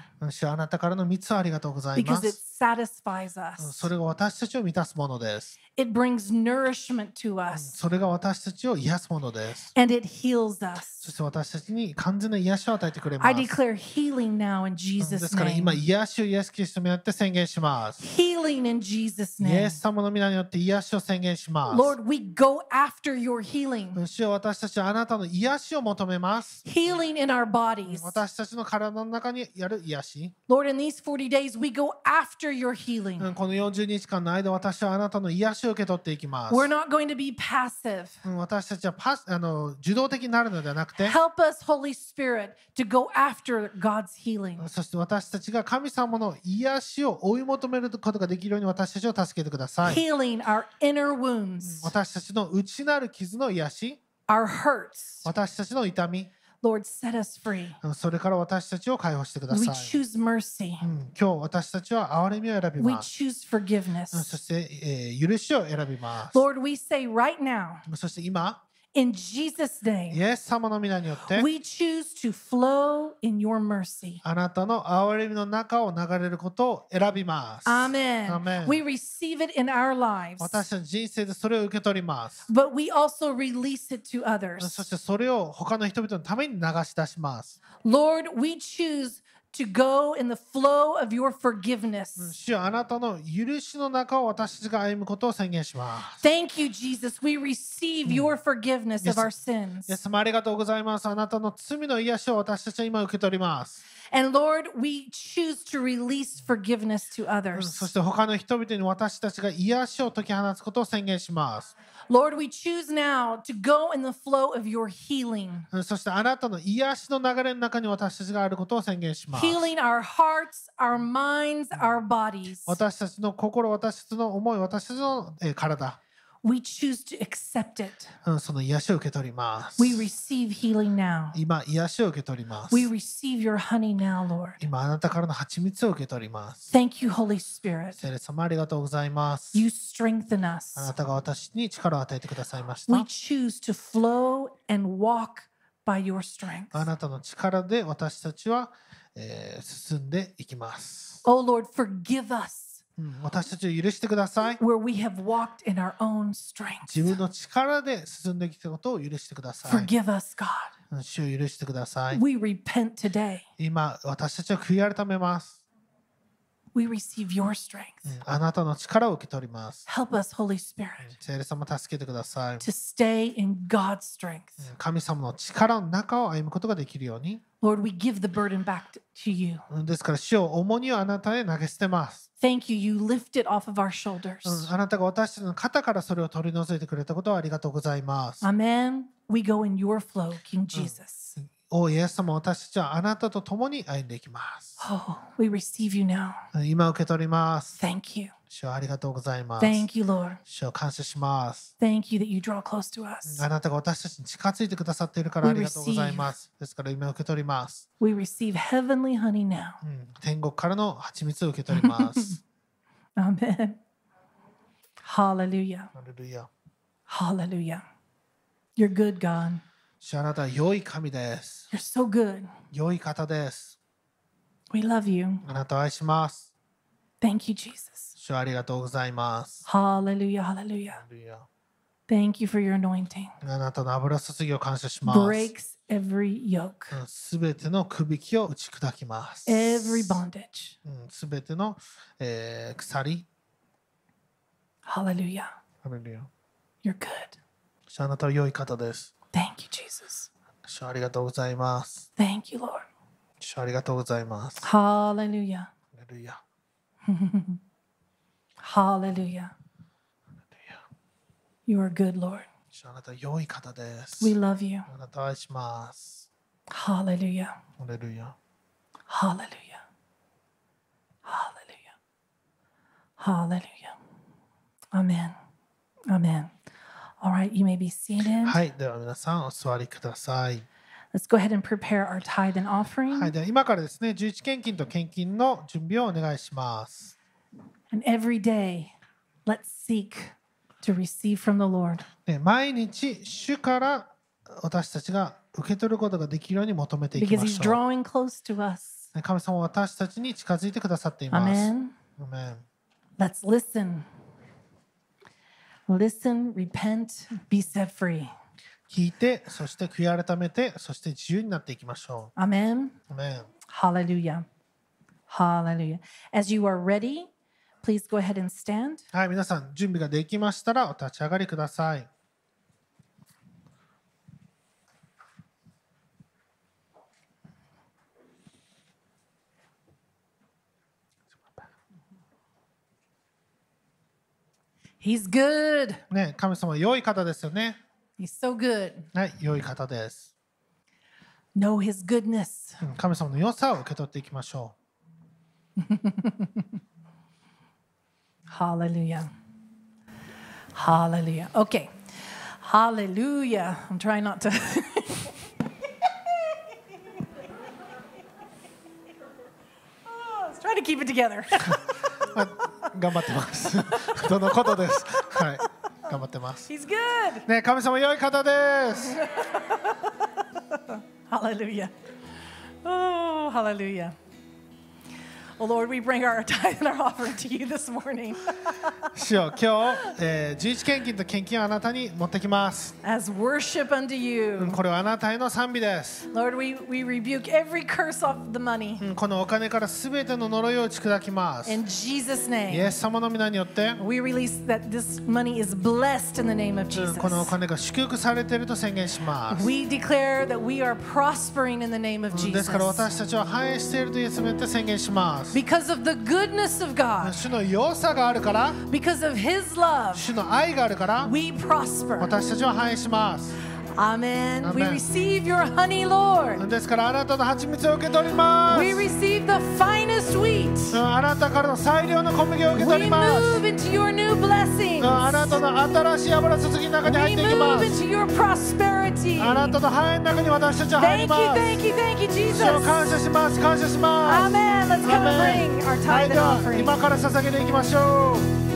B: あなたからの蜜をありがとうございま
A: because it
B: す。
A: satisfies
B: うん
A: us.
B: それが私たちを満たすものです。
A: It brings nourishment to us
B: それが私たちを癒すものです。
A: and it heals us.
B: そして私たちに完全な癒しを与えてくれます。
A: I declare healing now in
B: うんで
A: Jesus'
B: すから今、
A: name.
B: 癒しをイエス・キリストによって宣言します。
A: Healing in Jesus'
B: イ
A: name.
B: エス様の皆によって癒しを宣言します。
A: Lord, we go after your healing.
B: うん主よ私たちはあなたの癒しを求めます。
A: Healing in our bodies.
B: 私たちの体の中にやる癒し。
A: Lord, in these 40 days, we go after your healing.
B: うんこの40日間の間、私はあなたの癒しを受け取っていきます。
A: We're not going to be passive.
B: うん私たちはパスあの受動的になるのではなくて、
A: Help us, Holy Spirit, to go after God's healing.
B: そして私たちが神様の癒しを追い求めることができるように私たちを助けてください。
A: Healing our inner wounds,
B: 私たちの内なる傷の癒し、
A: our hurts.
B: 私たちの痛み、
A: Lord, set us free.
B: うんそれから私たちを解放してくだ
A: We
B: さい。
A: choose mercy.
B: うん今日私たちは憐れみを選び
A: We
B: ます。
A: choose
B: うん
A: forgiveness.
B: そして、えー許しを選びます。
A: Lord, we say right now,
B: そして今、
A: in Jesus'
B: イ
A: name,
B: エス様の皆によって、
A: we choose to flow in your mercy.
B: あなたの憐れみの中を流れることを選びます。
A: Amen.
B: Amen.
A: We receive it in our lives,
B: 私たちの人生でそれを受け取ります。
A: but we also release it to
B: そ
A: others.
B: してそれを他の人々のために流し出します。
A: Lord, we choose to go in the flow of your
B: うん
A: forgiveness.
B: 主よあなたの許しの中を私たちが歩むことを宣言します。
A: Thank you, Jesus. We receive your forgiveness of our sins.
B: イエス様ありがとうございます。あなたの罪の癒しを私たちは今受け取ります。
A: And Lord, we choose to release forgiveness to
B: うん
A: others.
B: そして他の人々に私たちが癒しを解き放つことを宣言します。
A: Lord, we choose now to go in the flow of your healing,
B: うんそしてあなたの癒しの流れの中に私たちがあることを宣言します。
A: healing our hearts, our minds, our bodies.
B: 私たちの心、私たちの思い、私たちのえー体、
A: We choose to accept it.
B: うんその癒しを受け取ります。
A: We receive healing now.
B: 今、癒しを受け取ります。
A: We receive your honey now, Lord.
B: 今、あなたからの蜂蜜を受け取ります。
A: Thank you, Holy Spirit.
B: 聖霊様ありがとうございます。
A: You strengthen
B: あ
A: us.
B: なたが私に力を与えてくださいまし
A: We
B: た。
A: choose to flow and walk by your strength.
B: あなたの力で私たちは、えー進んでいきます、
A: Oh, Lord, forgive us
B: うん私たちを許してください。自分の力で進んできたことを許してください。主を許してください。今、私たちは悔い改めます。
A: We receive your strength.
B: うんあなたの力を受け取ります。
A: Help us, Holy Spirit,
B: 聖霊様助けてください。
A: to stay in God's strength.
B: 神様の力の中を歩むことができるように。
A: Lord, we give the burden back to you.
B: うんですから、主を重荷をあなたへ投げ捨てます。
A: Thank you. You lift it off of our shoulders.
B: うんあなたが私たちの肩からそれを取り除いてくれたことをありがとうございます。
A: Amen. We go in your flow, King Jesus.
B: おイエス様私たちはあなたとともに歩んでいきます。今受け取ります。ありがとうございます。感謝します。
A: Thank you that you draw close to us.
B: あなたが私たちに近づいてくださっているからありがとうございます。ですから今受け取ります。
A: We receive heavenly honey now.
B: 天国からの蜂蜜を受け取ります。主あなたは良い神です。
A: You're so good.
B: 良い方です。
A: We love you.
B: あなたを愛します。
A: Thank you, Jesus.
B: 主ありがとうございます。
A: Hallelujah. Hallelujah. Thank you for your anointing.
B: あなたの油注ぎを感謝します。
A: Breaks every yoke,
B: すべてのくびきを打ち砕きます。
A: every bondage.
B: すべての、えー鎖。
A: Hallelujah.
B: ハレルヤ
A: You're good.
B: 主あなたは良い方です。
A: Thank you, Jesus.
B: 主ありがとうございます。
A: Thank you, Lord.
B: 主ありがとうございます。
A: Hallelujah.
B: ハレルヤ
A: Hallelujah. You are good, Lord.
B: 主あなたは良い方です。
A: We love you.
B: あなたを愛します。
A: Hallelujah.
B: ハレルヤ
A: Hallelujah. Hallelujah. Hallelujah. Amen. Amen. All right, you may be seated.
B: はい、では皆さんお座りください。
A: Let's go ahead and prepare our tithe and offering.
B: はい、では今からですね、11献金と献金の準備をお願いします。
A: And every day, let's seek to receive from the Lord.
B: で毎日、主から私たちが受け取ることができるように求めていき
A: because
B: ま
A: He's
B: しょう。
A: drawing close to us.
B: ね神様は私たちに近づいてくださっています。
A: Amen.
B: アメン
A: Let's listen. Listen, repent, be set free.
B: 聞いて、そして悔い改めて、そして自由になっていきましょう。アメン。
A: アメン。ハレルヤ。ハレルヤ。As you are ready, please go ahead and stand.
B: はい、皆さん、準備ができましたらお立ち上がりください。
A: He's good.
B: ね、神様は良い方ですよね。
A: He's so good.
B: はい、良い方です。
A: Know His goodness.
B: うん神様の良さを受け取っていきましょ
A: Hallelujah. Hallelujah. Okay. Hallelujah. I'm trying not to. Oh, I was trying to keep it together.
B: う。まあ 頑張ってます。とのことです？はい、頑張ってます。ね、神様良い方です。
A: ハレルヤ。ハレルヤ。Well, Lord, we bring our tithe and our offering to you this morning
B: 主よ今日、えー、11献金と献金をあなたに持ってきます。
A: as worship unto
B: うん
A: you.
B: これはあなたへの賛美です。
A: Lord, we, we rebuke every curse off the money
B: うんこのお金からすべての呪いを打ち砕きます。
A: in Jesus'
B: イ
A: name.
B: エス様の皆によって、
A: We release that this money is blessed in the name of
B: うん
A: Jesus.
B: このお金が祝福されていると宣言します。
A: We declare that we are prospering in the name of
B: うんですから
A: Jesus
B: 私たちは繁栄しているというすべて宣言します。
A: because of the goodness of God,
B: 主の良さがあるから、
A: because of His love.
B: 主の愛があるから、
A: We prosper.
B: 私たちは繁栄します。
A: Amen. We
B: Amen.
A: receive your honey, Lord.
B: ですからあなたの蜂蜜を受け取ります。
A: We receive the finest wheat.
B: うんあなたからの最良の小麦を受け
A: We
B: 取ります。
A: move into your new
B: うん
A: blessings.
B: あなたの新しい油注ぎの中に
A: We
B: 入っていきま
A: move
B: す。
A: into your prosperity.
B: あなたの繁栄の中に私たちは入
A: Thank
B: り
A: you,
B: ます。
A: thank you, thank you,
B: 主
A: Jesus.
B: を感謝します。感謝します。
A: Amen. Let's come
B: ア
A: and
B: メン
A: bring our
B: はい、
A: tithe
B: で
A: and
B: は
A: offering.
B: 今から捧げていきましょう。